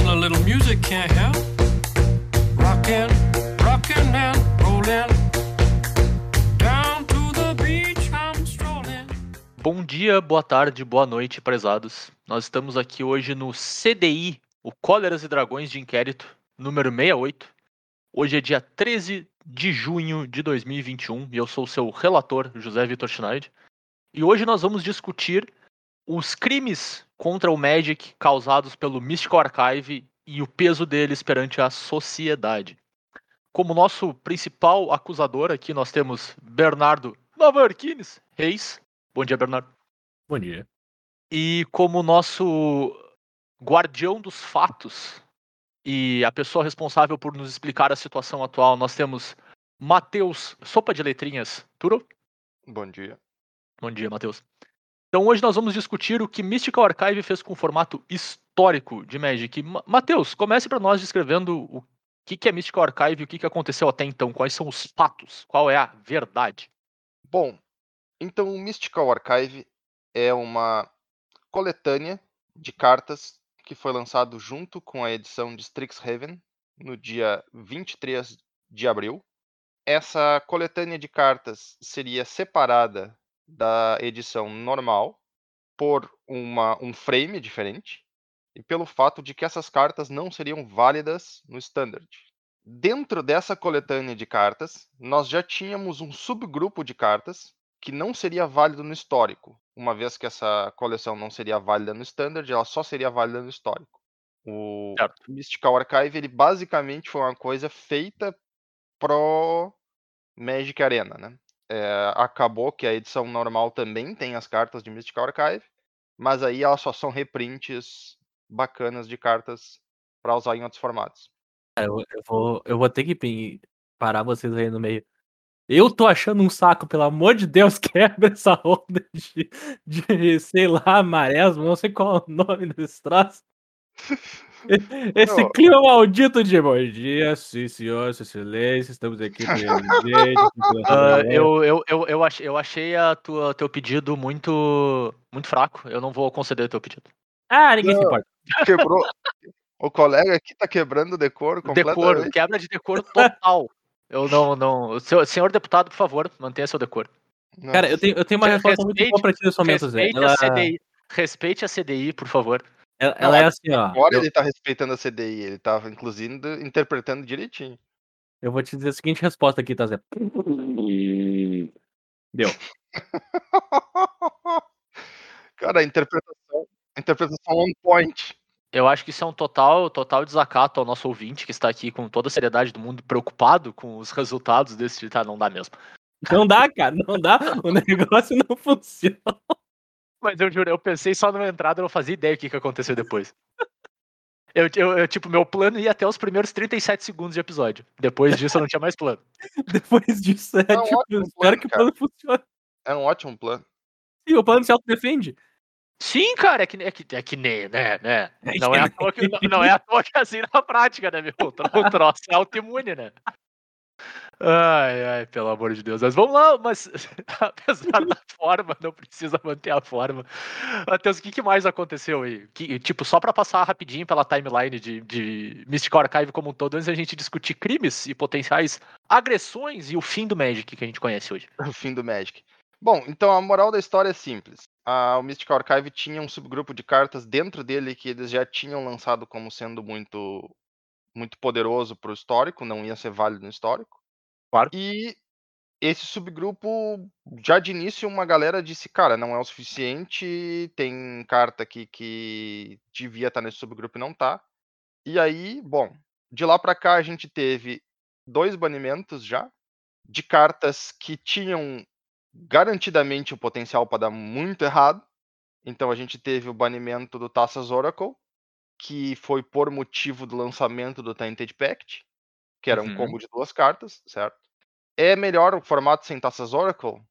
a little music can't help. Rockin', rockin' and rollin'. Bom dia, boa tarde, boa noite, prezados. Nós estamos aqui hoje no CDI, o Cóleras e Dragões de Inquérito, número 68. Hoje é dia 13 de junho de 2021 e eu sou o seu relator, José Vitor Schneid. E hoje nós vamos discutir os crimes contra o Magic causados pelo Mystical Archive e o peso deles perante a sociedade. Como nosso principal acusador aqui nós temos Bernardo Nova-Iorquines Reis. Bom dia, Bernardo. Bom dia. E como nosso guardião dos fatos e a pessoa responsável por nos explicar a situação atual, nós temos Matheus Sopa de Letrinhas Turo. Bom dia. Bom dia, Matheus. Então hoje nós vamos discutir o que Mystical Archive fez com o formato histórico de Magic. Ma- Matheus, comece para nós descrevendo o que que é Mystical Archive e o que que aconteceu até então. Quais são os fatos? Qual é a verdade? Bom, então o Mystical Archive é uma coletânea de cartas que foi lançado junto com a edição de Strixhaven no dia 23 de abril. Essa coletânea de cartas seria separada da edição normal por uma, um frame diferente e pelo fato de que essas cartas não seriam válidas no Standard. Dentro dessa coletânea de cartas, nós já tínhamos um subgrupo de cartas que não seria válido no histórico, uma vez que essa coleção não seria válida no Standard, ela só seria válida no histórico. O Certo. Mystical Archive, ele basicamente foi uma coisa feita pro Magic Arena, né? É, acabou que a edição normal também tem as cartas de Mystical Archive, mas aí elas só são reprints bacanas de cartas para usar em outros formatos. Cara, eu, eu vou, eu vou ter que parar vocês aí no meio. Eu tô achando um saco, pelo amor de Deus, quebra essa onda de, de sei lá, marésimo, não sei qual é o nome desse troço. Esse Não. clima maldito de bom dia, sim senhor, seu silêncio, estamos aqui. Ah, eu, eu, eu, eu, achei, eu achei a tua, teu pedido muito, muito fraco. Eu não vou conceder o teu pedido. Ah, ninguém se Não. importa. Quebrou. o colega aqui tá quebrando o decoro completamente. Decoro, quebra de decoro total. Eu não, não. Seu- senhor deputado, por favor, mantenha seu decoro. Cara, eu tenho, eu tenho uma resposta muito boa pra ti nesse momento, Zé. Respeite Ela, a CDI. Respeite a CDI, por favor. Ela, ela é assim, ó. Agora eu- ele tá respeitando a CDI, ele tava inclusive interpretando direitinho. Eu vou te dizer a seguinte resposta aqui, tá, Zé? Deu. Cara, a interpretação, a interpretação on point. Eu acho que isso é um total, total desacato ao nosso ouvinte que está aqui com toda a seriedade do mundo, preocupado com os resultados desse. Tá, não dá mesmo. Não dá, cara, não dá. O negócio não funciona. Mas eu juro, eu pensei só numa entrada, eu não fazia ideia do que, que aconteceu depois. Eu, eu, eu, tipo, meu plano ia até os primeiros 37 segundos de episódio. Depois disso, eu não tinha mais plano. Depois disso, é, É um tipo, ótimo eu espero plano, que o plano funcione. É um ótimo plano. Sim, o plano se autodefende. Sim, cara, é que, é que, é que nem, né, né? É Não é, à toa que, não, não é à toa que é assim na prática, né, meu? O O troço é autoimune, né? Ai, ai, pelo amor de Deus. Mas vamos lá, mas apesar da forma, não precisa manter a forma. Matheus, o que, que mais aconteceu aí? Que, tipo, só pra passar rapidinho pela timeline de, de Mystical Archive como um todo, antes da gente discutir crimes e potenciais agressões e o fim do Magic que a gente conhece hoje. O fim do Magic. Bom, então a moral da história é simples. Ah, o Mystical Archive tinha um subgrupo de cartas dentro dele que eles já tinham lançado como sendo muito muito poderoso para o histórico, não ia ser válido no histórico. Claro. E esse subgrupo, já de início, uma galera disse, cara, não é o suficiente, tem carta aqui que devia estar nesse subgrupo e não tá. E aí, bom, de lá pra cá a gente teve dois banimentos já, de cartas que tinham garantidamente o potencial para dar muito errado. Então a gente teve o banimento do Taças Oracle, que foi por motivo do lançamento do Tainted Pact, que era um Uhum. combo de duas cartas, certo? É melhor o formato sem Taças Oracle?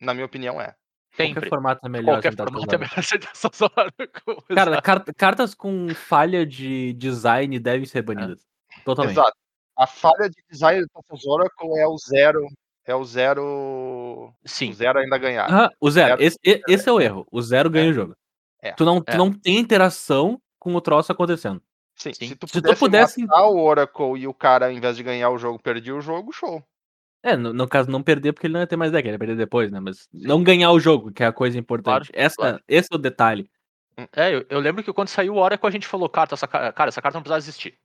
Na minha opinião, é. Sempre. Qualquer formato é melhor. Qualquer sem formato é melhor ser dessas horas. Cara, car- cartas com falha de design devem ser banidas. Totalmente. Exato. A falha de design do Taças Oracle é o zero. É o zero. Sim. O zero ainda ganhar. Aham, o zero. Zero. Esse, esse é o erro. O zero ganha o jogo. É. Tu, não, tu É. não tem interação com o troço acontecendo. Sim, Sim. se tu Se tu pudesse, matar o Oracle e o cara, ao invés de ganhar o jogo, perdia o jogo, show. É, no, no caso, não perder porque ele não ia ter mais deck, ele ia perder depois, né? Mas não ganhar o jogo, que é a coisa importante. Essa, claro. Esse é o detalhe. É, eu, eu lembro que quando saiu o Oracle a gente falou, cara, essa, ca- cara, essa carta não precisava existir.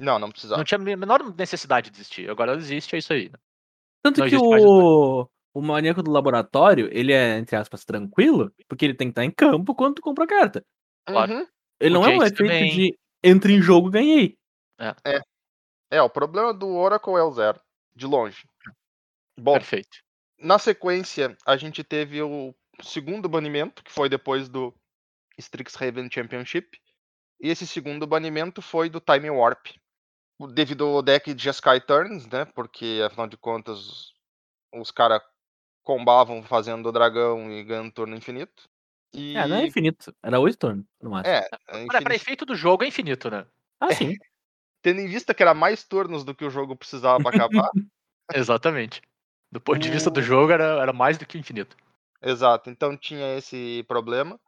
Não, não precisava. Não tinha a menor necessidade de existir. Agora ela existe, é isso aí. né? Tanto Não que o, o maníaco do laboratório, ele é, entre aspas, tranquilo, porque ele tem que estar em campo quando tu compra a carta. claro. Ele O não é um Jace efeito também. de entre em jogo, ganhei. É, o problema do Oracle é o zero, de longe. Bom, Perfeito. na sequência, a gente teve o segundo banimento, que foi depois do Strixhaven Championship. E esse segundo banimento foi do Time Warp. Devido ao deck de Sky Turns, né? Porque, afinal de contas, os caras combavam fazendo o dragão e ganhando turno infinito. E... É, não é infinito. Era oito turnos, no máximo. É, é Para, para infinito. efeito do jogo é infinito, né? Ah, sim. Tendo em vista que era mais turnos do que o jogo precisava pra acabar. Exatamente. Do ponto de vista do jogo era, era mais do que infinito. Exato, então tinha esse problema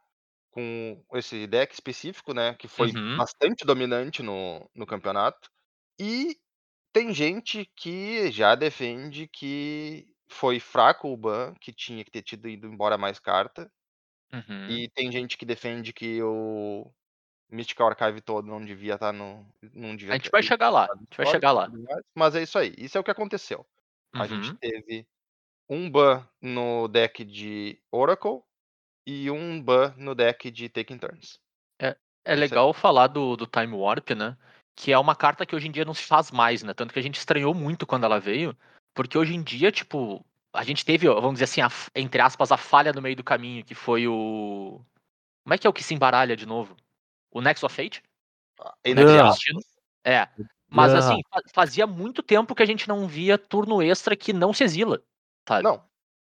com esse deck específico, né? Que foi Uhum. bastante dominante no, no campeonato. E tem gente que já defende que foi fraco o ban, que tinha que ter tido ido embora mais carta. Uhum. E tem gente que defende que o Mystical Archive todo não devia estar no. Não devia A gente ter vai chegar lá. A gente vai chegar lá. Mas é isso aí. Isso é o que aconteceu. A gente Uhum. teve um ban no deck de Oracle e um ban no deck de Taking Turns. É aí. legal falar do, do Time Warp, né? Que é uma carta que hoje em dia não se faz mais, né? Tanto que a gente estranhou muito quando ela veio. Porque hoje em dia, tipo, a gente teve, vamos dizer assim, a entre aspas, a falha no meio do caminho, que foi o. Como é que é o que se embaralha de novo? O Nexus of Fate? Ah. É. Mas assim, fa- fazia muito tempo que a gente não via turno extra que não se exila. Sabe? Não,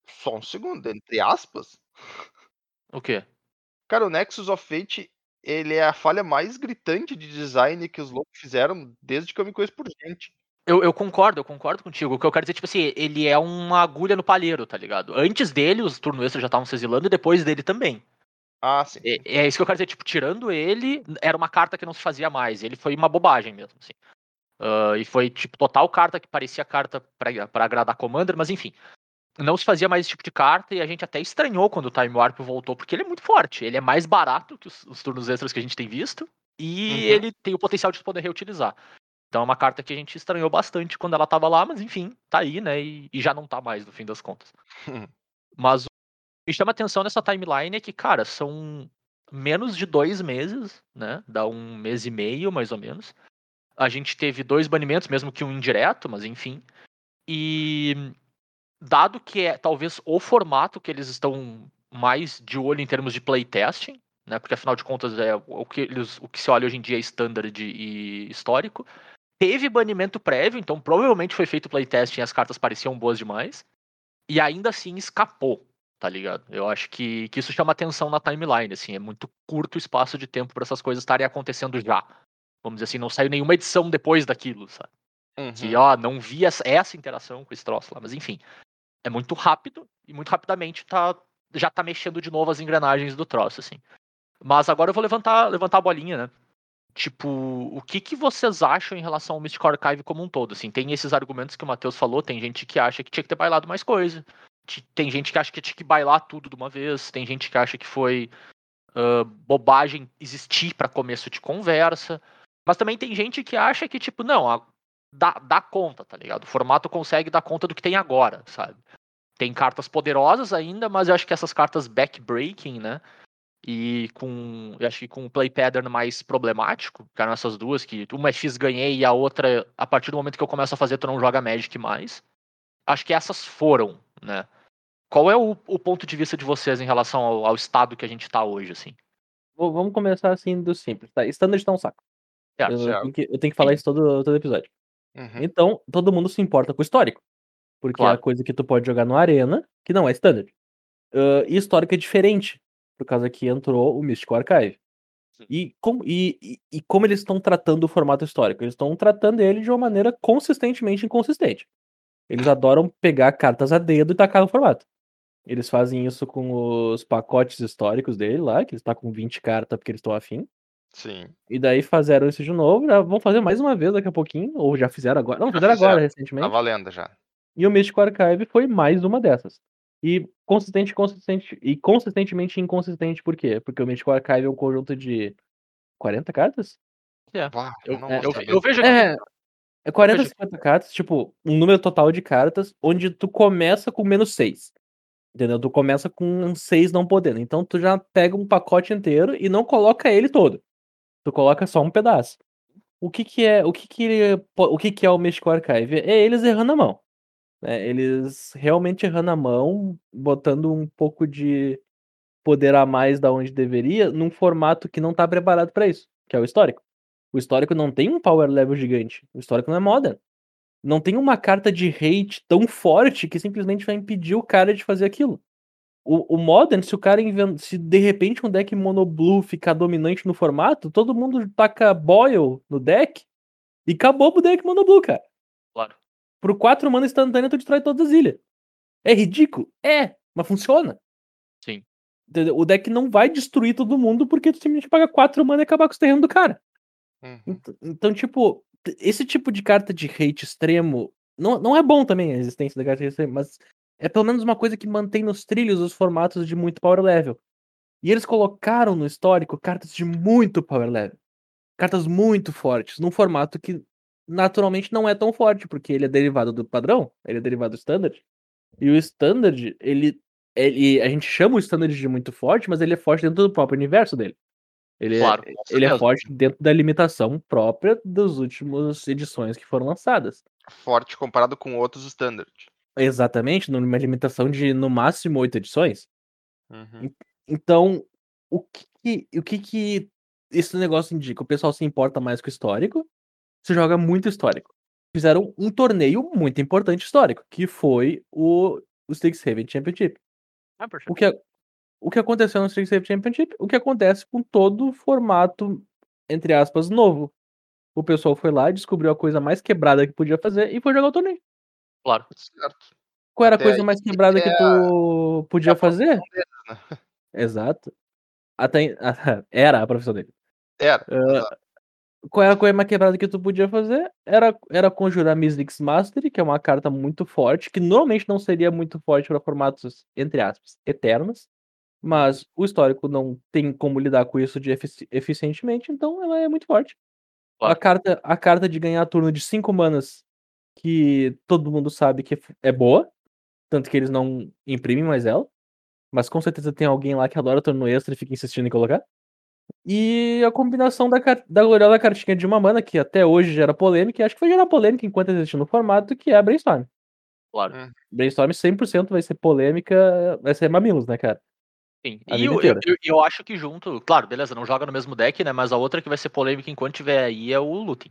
só um segundo, entre aspas. O quê? Cara, o Nexus of Fate, ele é a falha mais gritante de design que os loucos fizeram desde que eu me conheço por gente. Eu, eu concordo, eu concordo contigo. O que eu quero dizer, tipo assim, ele é uma agulha no palheiro, tá ligado? Antes dele, os turnos extras já estavam se exilando e depois dele também. Ah, sim. É, é isso que eu quero dizer, tipo, tirando ele, era uma carta que não se fazia mais. Ele foi uma bobagem mesmo, assim. Ah, e foi, tipo, total carta que parecia carta pra, pra agradar Commander, mas enfim. Não se fazia mais esse tipo de carta e a gente até estranhou quando o Time Warp voltou, porque ele é muito forte. Ele é mais barato que os, os turnos extras que a gente tem visto e Uhum. ele tem o potencial de se poder reutilizar. Então é uma carta que a gente estranhou bastante quando ela tava lá, mas enfim, tá aí, né? E, e já não tá mais, no fim das contas. mas o que me chama atenção nessa timeline é que, cara, são menos de dois meses, né? Dá um mês e meio, mais ou menos. A gente teve dois banimentos, mesmo que um indireto, mas enfim. E dado que é talvez o formato que eles estão mais de olho em termos de playtesting, né? Porque afinal de contas é o que eles, o que se olha hoje em dia é standard e histórico. Teve banimento prévio, então provavelmente foi feito playtesting e as cartas pareciam boas demais. E ainda assim escapou, tá ligado? Eu acho que, que isso chama atenção na timeline, assim, é muito curto o espaço de tempo para essas coisas estarem acontecendo já. Vamos dizer assim, não saiu nenhuma edição depois daquilo, sabe? Que, Uhum. ó, não vi essa, essa interação com esse troço lá, mas enfim. É muito rápido e muito rapidamente tá, já tá mexendo de novo as engrenagens do troço, assim. Mas agora eu vou levantar, levantar a bolinha, né? Tipo, o que, que vocês acham em relação ao Mystical Archive como um todo? Assim, tem esses argumentos que o Matheus falou, tem gente que acha que tinha que ter bailado mais coisa. Tem gente que acha que tinha que bailar tudo de uma vez. Tem gente que acha que foi ah, bobagem existir para começo de conversa. Mas também tem gente que acha que, tipo, não, a- dá, dá conta, tá ligado? O formato consegue dar conta do que tem agora, sabe? Tem cartas poderosas ainda, mas eu acho que essas cartas backbreaking, né? E com. Eu acho que com o play pattern mais problemático, que eram essas duas, que uma é X ganhei e a outra, a partir do momento que eu começo a fazer, tu não joga Magic mais. Acho que essas foram, né? Qual é o, o ponto de vista de vocês em relação ao, ao estado que a gente tá hoje, assim? Vou- Vamos começar assim do simples, tá? Standard tá um saco. Eu, tenho que, eu tenho que falar isso todo, todo episódio. Uhum. Então, todo mundo se importa com o histórico. Porque é Claro. a coisa que tu pode jogar no Arena, que não é standard. Ah, e histórico é diferente, por causa que entrou o Mystical Archive. E, com, e, e, e como eles estão tratando o formato histórico? Eles estão tratando ele de uma maneira consistentemente inconsistente. Eles adoram pegar cartas a dedo e tacar no formato. Eles fazem isso com os pacotes históricos dele lá, que eles tá com 20 cartas porque eles estão afim. Sim. E daí fizeram isso de novo, já vão fazer mais uma vez daqui a pouquinho, ou já fizeram agora. Não, Já fizeram agora, fizeram. recentemente. Tá valendo já. E o Mystic Archive foi mais uma dessas. E consistente, consistente e consistentemente inconsistente, por quê? Porque o Mystic Archive é um conjunto de 40 cartas? Eu, não é, vou eu, saber. eu vejo aqui. É, é 40, Veja. 50 cartas, tipo, um número total de cartas, onde tu começa com menos 6. Entendeu? Tu começa com um 6 não podendo. Então tu já pega um pacote inteiro e não coloca ele todo. Tu coloca só um pedaço. O que que é, o que que, po- o que que é o Mystic Archive? É eles errando a mão. Né? Eles realmente errando a mão, botando um pouco de poder a mais da onde deveria, num formato que não tá preparado pra isso, que é o histórico. O histórico não tem um power level gigante. O histórico não é modern. Não tem uma carta de hate tão forte que simplesmente vai impedir o cara de fazer aquilo. O, o Modern, se o cara se de repente um deck mono blue ficar dominante no formato, todo mundo taca Boil no deck e acabou pro deck mono blue, cara. Por 4 mana instantânea, tu destrói todas as ilhas. É ridículo? É, mas funciona. Sim. Entendeu? O deck não vai destruir todo mundo porque tu simplesmente paga 4 mana e acabar com os terrenos do cara. Uhum. Ent- Então, tipo, esse tipo de carta de hate extremo não, não é bom também a existência da carta de hate extremo, mas é pelo menos uma coisa que mantém nos trilhos os formatos de muito power level. E eles colocaram no histórico cartas de muito power level. Cartas muito fortes, num formato que naturalmente não é tão forte, porque ele é derivado do padrão, ele é derivado do standard. E o standard, ele, ele a gente chama o standard de muito forte, mas ele é forte dentro do próprio universo dele. Ele, Claro, é, ele é forte dentro da limitação própria das últimas edições que foram lançadas. Forte comparado com outros standard. Exatamente, numa limitação de no máximo oito edições. Uhum. Então, o que- o que que esse negócio indica? O pessoal se importa mais com o histórico, se joga muito histórico. Fizeram um torneio muito importante histórico, que foi o, o Strixhaven Championship. Ah, perfeito. O que, a- o que aconteceu no Strixhaven Championship? O que acontece com todo formato, entre aspas, novo. O pessoal foi lá, descobriu a coisa mais quebrada que podia fazer e foi jogar o torneio. Claro. Certo. Qual era a Até coisa aí mais quebrada que é tu podia a fazer? profissão deles, né? Exato. Até, era a profissão dele. Era. Exato. Qual era a coisa mais quebrada que tu podia fazer? Era, era conjurar Mizzix Mastery, que é uma carta muito forte, que normalmente não seria muito forte para formatos, entre aspas, eternos. Mas o histórico não tem como lidar com isso de efici- eficientemente, então ela é muito forte. A carta, a carta de ganhar turno de 5 manas, que todo mundo sabe que é boa, tanto que eles não imprimem mais ela. Mas com certeza tem alguém lá que adora turno extra e fica insistindo em colocar. E a combinação da, da gloriosa cartinha de uma mana, que até hoje gera polêmica, e acho que vai gerar polêmica enquanto existir no formato, que é a Brainstorm. Claro. Hum. Brainstorm 100% vai ser polêmica, vai ser mamilos, né, cara? Sim. A E eu, eu, eu- acho que junto, claro, beleza, não joga no mesmo deck, né? Mas a outra que vai ser polêmica enquanto tiver aí é o Looting.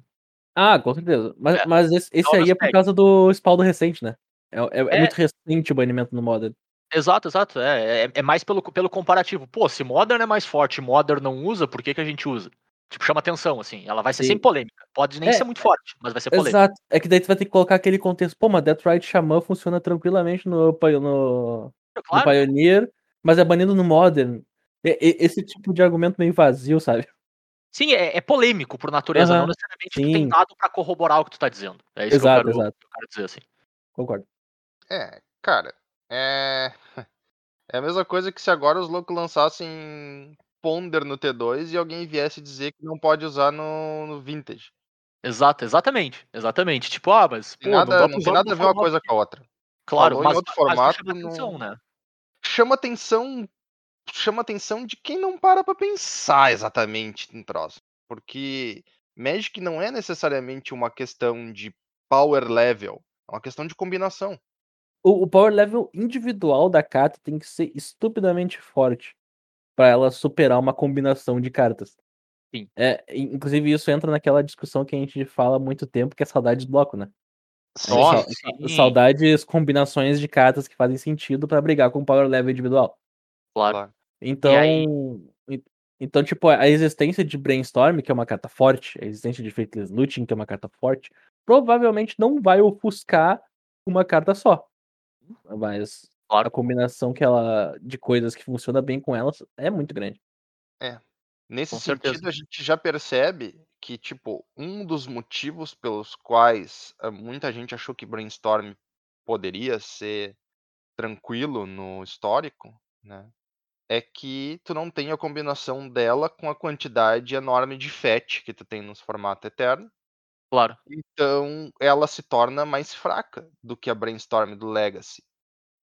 Ah, com certeza. Mas, É, mas esse, esse aí é por causa do espaldo recente, né? É, é- é É. muito recente o banimento no Modern. Exato, exato. É, é, é mais pelo, pelo comparativo. Pô, se Modern é mais forte, Modern não usa, por que, que a gente usa? Tipo, chama atenção, assim. Ela vai ser Sim. sempre polêmica. Pode nem É, ser muito forte, mas vai ser polêmica. Exato. É que daí tu vai ter que colocar aquele contexto. Pô, mas Deathright Xamã funciona tranquilamente no, Pio- no, no Claro, Pioneer, mas é banido no Modern. Esse tipo de argumento meio vazio, sabe? sim, é, é polêmico por natureza, não Aham, necessariamente tu tem sim. dado pra corroborar o que tu tá dizendo. É isso Exato, que eu quero, exato. que eu quero dizer, assim. Concordo. É, cara, é. É a mesma coisa que se agora os loucos lançassem Ponder no T2 e alguém viesse dizer que não pode usar no, no Vintage. Exato, exatamente. Exatamente. Tipo, ah, mas. Pô, nada, não não tem nada a ver uma coisa com a outra. Claro, falou em mas, outro mas formato, chamar não- atenção, né? Chama atenção. Chama atenção de quem não para pra pensar exatamente no troço. Porque Magic não é necessariamente uma questão de power level, é uma questão de combinação. O, o power level individual da carta tem que ser estupidamente forte pra ela superar uma combinação de cartas. Sim. É, in- inclusive, isso entra naquela discussão que a gente fala há muito tempo, que é saudade de bloco, né? Só Sa- sa- Saudades, combinações de cartas que fazem sentido pra brigar com o power level individual. Claro. Então, aí- então tipo, a existência de Brainstorm, que é uma carta forte, a existência de Faithless Looting, que é uma carta forte, provavelmente não vai ofuscar uma carta só. Mas Claro. a combinação que ela de coisas que funciona bem com elas é muito grande. Nesse Com sentido, certeza. a gente já percebe que, tipo, um dos motivos pelos quais ah, muita gente achou que Brainstorm poderia ser tranquilo no histórico, né? É que tu não tem a combinação dela com a quantidade enorme de fetch que tu tem nos formato eterno. Claro. Então, ela se torna mais fraca do que a Brainstorm do Legacy.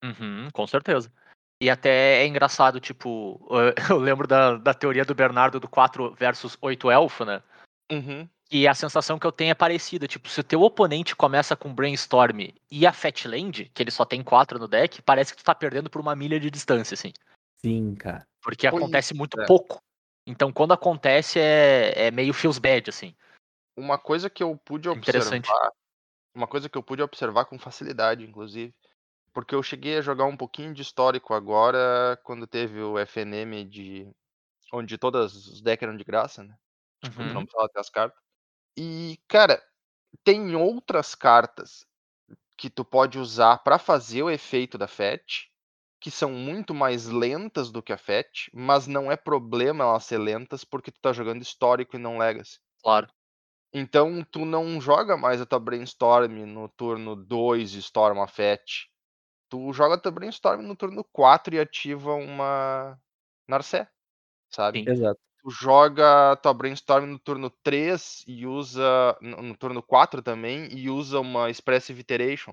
Uhum, com certeza. E até é engraçado, tipo, eu lembro da, da teoria do Bernardo do 4 versus 8 elfo, né? Uhum. E a sensação que eu tenho é parecida. Tipo, se o teu oponente começa com Brainstorm e a Fatland, que ele só tem 4 no deck, parece que tu tá perdendo por uma milha de distância, assim. Sim, cara. Porque Pois acontece muito é. pouco. Então, quando acontece, é, é meio feels bad, assim. Uma coisa que eu pude observar, uma coisa que eu pude observar com facilidade, inclusive, porque eu cheguei a jogar um pouquinho de histórico agora, quando teve o FNM de onde todas os decks eram de graça, né? Tipo, Uhum. não precisava ter as cartas. E, cara, tem outras cartas que tu pode usar pra fazer o efeito da FET, que são muito mais lentas do que a FET, mas não é problema elas ser lentas porque tu tá jogando histórico e não Legacy. Claro. Então tu não joga mais a tua Brainstorm no turno 2 e estoura uma FET. Tu joga a tua Brainstorm no turno 4 e ativa uma Narcé, sabe? Sim. Exato. Tu joga a tua Brainstorm no turno 3 e usa. No, no turno 4 também, e usa uma Expressive Iteration,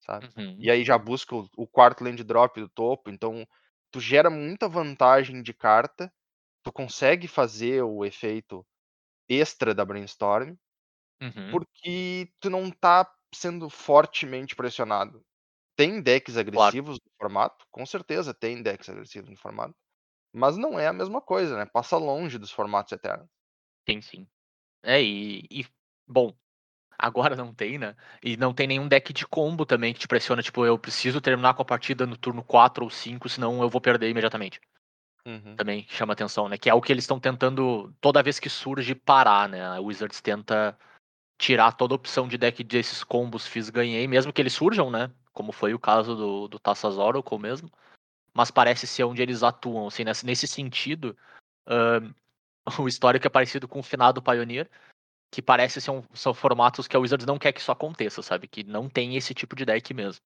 sabe? Uhum. E aí já busca o, o quarto land drop do topo. Então tu gera muita vantagem de carta. Tu consegue fazer o efeito extra da Brainstorm Uhum. porque tu não tá sendo fortemente pressionado. Tem decks agressivos no formato, com certeza tem decks agressivos no formato, mas não é a mesma coisa, né? Passa longe dos formatos eternos. Sim, sim. É, e, e, Bom, agora não tem, né? E não tem nenhum deck de combo também que te pressiona. Tipo, eu preciso terminar com a partida no turno 4 ou 5, senão eu vou perder imediatamente. Uhum. Também chama atenção, né? Que é o que eles estão tentando, toda vez que surge, parar, né? A Wizards tenta tirar toda a opção de deck desses combos fiz ganhei, mesmo que eles surjam, né? Como foi o caso do, do Taças Oracle mesmo. Mas parece ser onde eles atuam, assim, nesse, nesse sentido. ahn, o histórico é parecido com o finado Pioneer, que parece ser um, são formatos que a Wizards não quer que isso aconteça, sabe? Que não tem esse tipo de deck mesmo.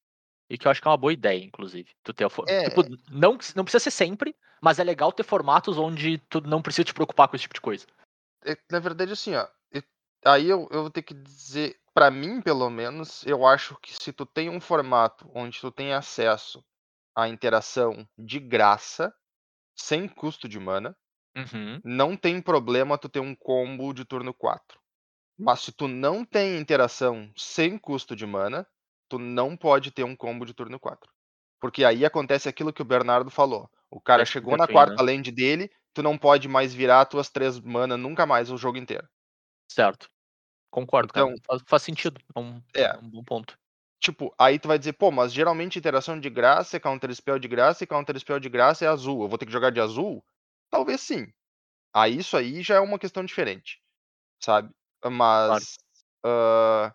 E que eu acho que é uma boa ideia, inclusive. Tu ter, É. tipo, não, não precisa ser sempre, mas é legal ter formatos onde tu não precisa te preocupar com esse tipo de coisa. É, na verdade, assim, ó. Aí eu, eu vou ter que dizer, pra mim, pelo menos, eu acho que se tu tem um formato onde tu tem acesso à interação de graça, sem custo de mana, Uhum, não tem problema tu ter um combo de turno 4. Mas se tu não tem interação sem custo de mana, tu não pode ter um combo de turno 4. Porque aí acontece aquilo que o Bernardo falou. O cara Esse chegou na Queen, né? quarta land dele, tu não pode mais virar tuas três mana nunca mais o jogo inteiro. certo. Concordo. Então- Faz, faz sentido. É um, É. é um bom ponto. Tipo, aí tu vai dizer, pô, mas geralmente interação de graça é counter spell de graça e counter spell de graça é azul. Eu vou ter que jogar de azul? Talvez sim. Aí isso aí já é uma questão diferente, sabe? Mas ah,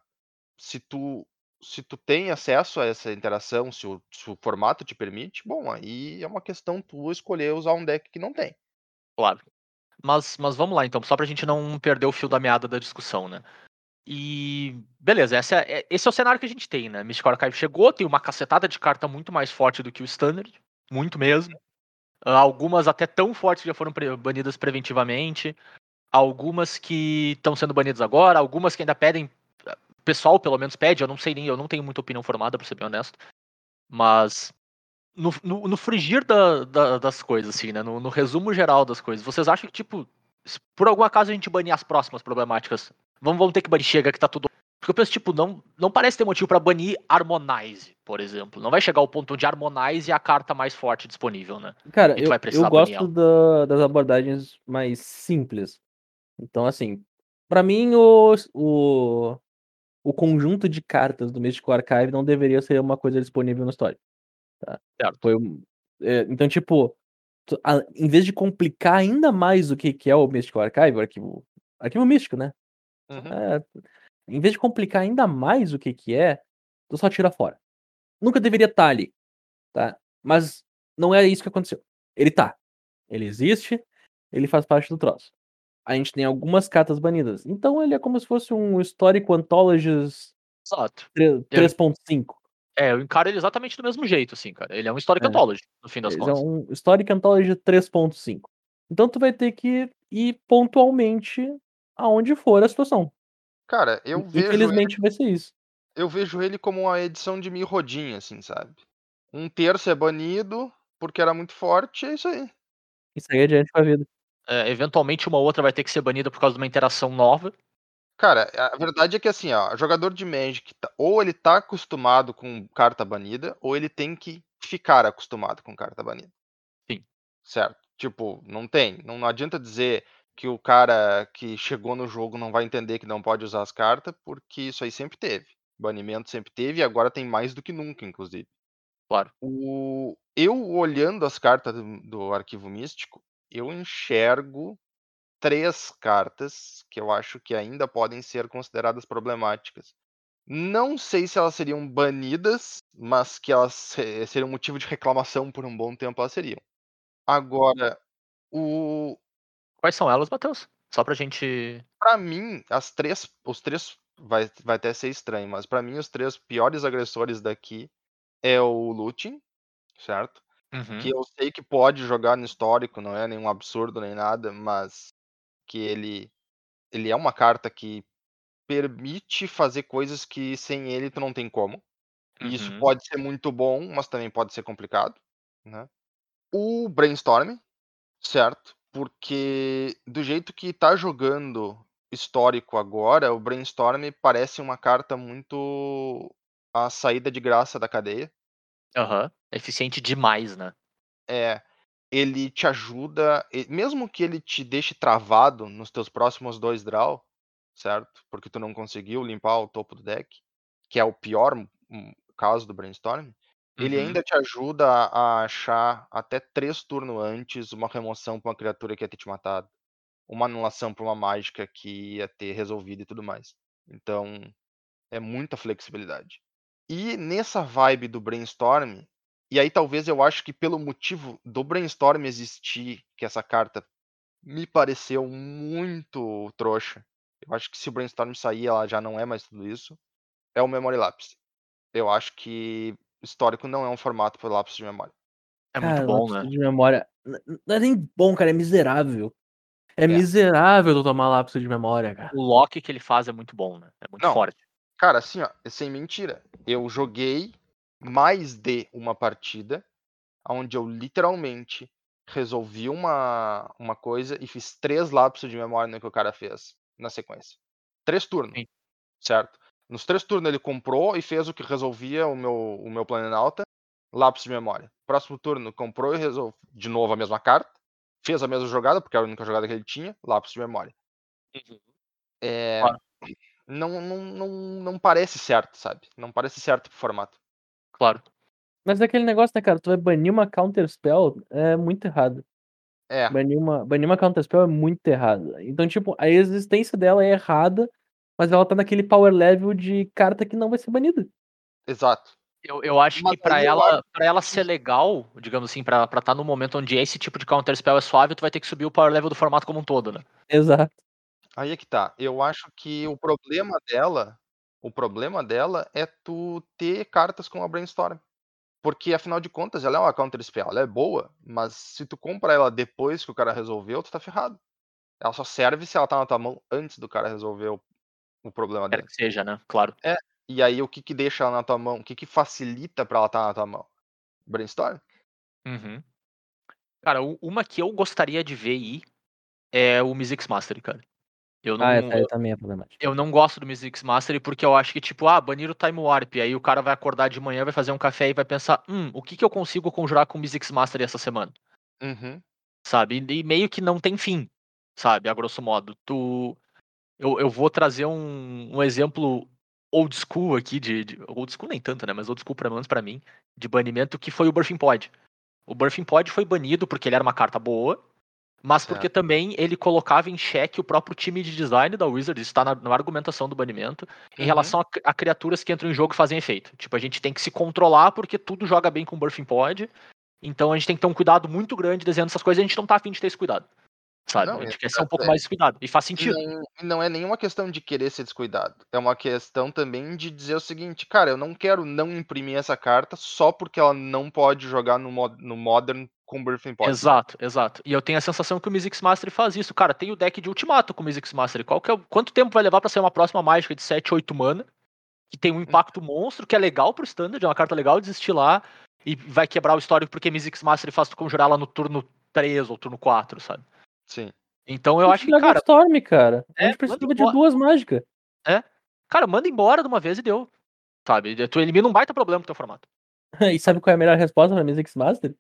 se tu se tu tem acesso a essa interação, se o, se o formato te permite, bom, aí é uma questão tua escolher usar um deck que não tem. Claro. Mas, mas vamos lá, então, só pra gente não perder o fio da meada da discussão, né? E beleza, essa é- esse é o cenário que a gente tem, né? Mystic Archive chegou, tem uma cacetada de carta muito mais forte do que o Standard, muito mesmo. Ah, Algumas até tão fortes que já foram pre- banidas preventivamente. Algumas que estão sendo banidas agora, algumas que ainda pedem. Pessoal, pelo menos, pede, eu não sei nem, eu não tenho muita opinião formada, pra ser bem honesto. Mas no, no, no frigir da- da- das coisas, assim, né? No, no resumo geral das coisas, vocês acham que, tipo, por algum acaso a gente banir as próximas problemáticas, vamos, vamos ter que banir chega que tá tudo. Porque eu penso, tipo, não, não parece ter motivo pra banir Harmonize, por exemplo. Não vai chegar ao ponto onde Harmonize é a carta mais forte disponível, né? Cara, eu, eu gosto da- das abordagens mais simples. Então, assim, pra mim, o, o, o conjunto de cartas do Mystical Archive não deveria ser uma coisa disponível no histórico. Tá? Certo. Foi um- é, então, tipo, a- em vez de complicar ainda mais o que, que é o Mystical Archive, o arquivo, arquivo místico, né? Uhum. É, em vez de complicar ainda mais o que que é, tu só tira fora. Nunca deveria estar ali, tá? Mas não é isso que aconteceu. Ele tá. Ele existe, ele faz parte do troço. A gente tem algumas cartas banidas. Então ele é como se fosse um Historic Anthologies Exato. 3.5. É, eu encaro ele exatamente do mesmo jeito, assim, cara. Ele é um Historic É. Anthology, no fim das Ele é contas. um Historic Anthology 3.5. Então tu vai ter que ir pontualmente aonde for a situação. Cara, eu vejo, ele, Infelizmente vai ser isso. eu vejo ele como uma edição de Mirrodin, assim, sabe? Um terço é banido porque era muito forte, é isso aí. E sair adiante com a vida. É, eventualmente uma outra vai ter que ser banida por causa de uma interação nova. Cara, a verdade é que assim, ó, jogador de Magic, tá- ou ele tá acostumado com carta banida, ou ele tem que ficar acostumado com carta banida. Sim. Certo? Tipo, não tem. Não, não adianta dizer que o cara que chegou no jogo não vai entender que não pode usar as cartas, porque isso aí sempre teve. Banimento sempre teve e agora tem mais do que nunca, inclusive. Claro. O... Eu olhando as cartas do, do arquivo místico, eu enxergo três cartas que eu acho que ainda podem ser consideradas problemáticas. Não sei se elas seriam banidas, mas que elas se- seriam motivo de reclamação por um bom tempo, elas seriam. Agora, o Quais são elas, Matheus? Só pra gente. para mim, as três, os três vai, vai até ser estranho, mas para mim os três piores agressores daqui é o Looting, certo? Uhum. que eu sei que pode jogar no histórico, não é nenhum absurdo nem nada, mas que ele ele é uma carta que permite fazer coisas que sem ele tu não tem como. E isso Uhum. pode ser muito bom, mas também pode ser complicado, né? O Brainstorm, certo? Porque do jeito que tá jogando histórico agora, o Brainstorm parece uma carta muito a saída de graça da cadeia. Aham. Eficiente demais, né? É, ele te ajuda, mesmo que ele te deixe travado nos teus próximos dois draw, certo? Porque tu não conseguiu limpar o topo do deck, que é o pior hum, caso do Brainstorm, ele Uhum. ainda te ajuda a, a achar até três turnos antes uma remoção pra uma criatura que ia ter te matado, uma anulação pra uma mágica que ia ter resolvido e tudo mais. Então, é muita flexibilidade. E nessa vibe do Brainstorm, e aí talvez eu acho que pelo motivo do Brainstorm existir, que essa carta me pareceu muito trouxa. Eu acho que se o Brainstorm sair, ela já não é mais tudo isso. É o Memory Lapse. Eu acho que histórico não é um formato para lápis de memória. É Cara, muito bom, lápis né? de memória. Não é nem bom, cara, é miserável. É, É. miserável tu tomar lápis de memória, cara. O lock que ele faz é muito bom, né? É muito Não. forte. Cara, assim, ó, sem mentira. Eu joguei mais de uma partida onde eu literalmente resolvi uma, uma coisa e fiz três lapsos de memória no que o cara fez na sequência. Três turnos, Sim. certo? Nos três turnos ele comprou e fez o que resolvia o meu, o meu Planalta, lápis de memória. Próximo turno comprou e resolveu de novo a mesma carta, fez a mesma jogada, porque era a única jogada que ele tinha, lápis de memória. É, Claro. Não, não, não, não parece certo, sabe? Não parece certo pro formato. Claro. Mas é aquele negócio, né, cara? Tu vai banir uma counter spell é muito errado. É, Banir uma, banir uma counter spell é muito errado. Então, tipo, a existência dela é errada, mas ela tá naquele power level de carta que não vai ser banida. exato. Eu, eu acho Mas que eu ela, pra ela ser legal, digamos assim, pra estar no momento onde esse tipo de counter spell é suave, tu vai ter que subir o power level do formato como um todo, né? Exato. Aí é que tá. Eu acho que o problema dela, o problema dela é tu ter cartas com a Brainstorm. Porque afinal de contas, ela é uma counter spell, ela é boa, mas se tu compra ela depois que o cara resolveu, tu tá ferrado. Ela só serve se ela tá na tua mão antes do cara resolver o, o problema Quer dele. que seja, né? Claro. E aí o que que deixa ela na tua mão? O que que facilita pra ela estar na tua mão? Brainstorm? Uhum. Cara, uma que eu gostaria de ver aí é o Mystics Mastery, cara. Eu não, Ah, essa aí também é problemática. eu não gosto do Mystics Mastery porque eu acho que, tipo, ah, banir o Time Warp. Aí o cara vai acordar de manhã, vai fazer um café e vai pensar, hum, o que, que eu consigo conjurar com o Mystics Mastery essa semana? Uhum. Sabe? E meio que não tem fim, sabe? A grosso modo. Tu. Eu, eu vou trazer um, um exemplo old school aqui, de, de- Old school nem tanto, né? Mas old school, pelo menos pra mim, de banimento, que foi o Birthing Pod. O Birthing Pod foi banido porque ele era uma carta boa, mas porque Certo. também ele colocava em xeque o próprio time de design da Wizards, isso tá na, na argumentação do banimento, em Uhum. relação a, a criaturas que entram em jogo e fazem efeito. Tipo, a gente tem que se controlar porque tudo joga bem com o Birthing Pod, então a gente tem que ter um cuidado muito grande desenhando essas coisas e a gente não tá afim de ter esse cuidado. Sabe? Não, a gente é- quer ser um pouco é. mais descuidado. E faz sentido. não, não é nenhuma questão de querer ser descuidado. É uma questão também de dizer o seguinte, cara, eu não quero não imprimir essa carta só porque ela não pode jogar no, no Modern com Birthing Pod. Exato, exato. E eu tenho a sensação que o Mizzix Mastery faz isso. Cara, tem o deck de ultimato com o Mizzix Mastery. Qual que é, o- quanto tempo vai levar pra sair uma próxima mágica de 7, 8 mana? Que tem um impacto monstro, que é legal pro standard, é uma carta legal de destilar. E vai quebrar o histórico porque Mizzix Mastery faz tu conjurar lá no turno 3 ou turno 4, sabe? Sim. Então eu acho que, cara, Storm, cara. A É, gente precisa de duas mágicas. cara, manda embora de uma vez e deu. Sabe? Tu elimina um baita problema no teu formato. E sabe qual é a melhor resposta pra Mizzix Master?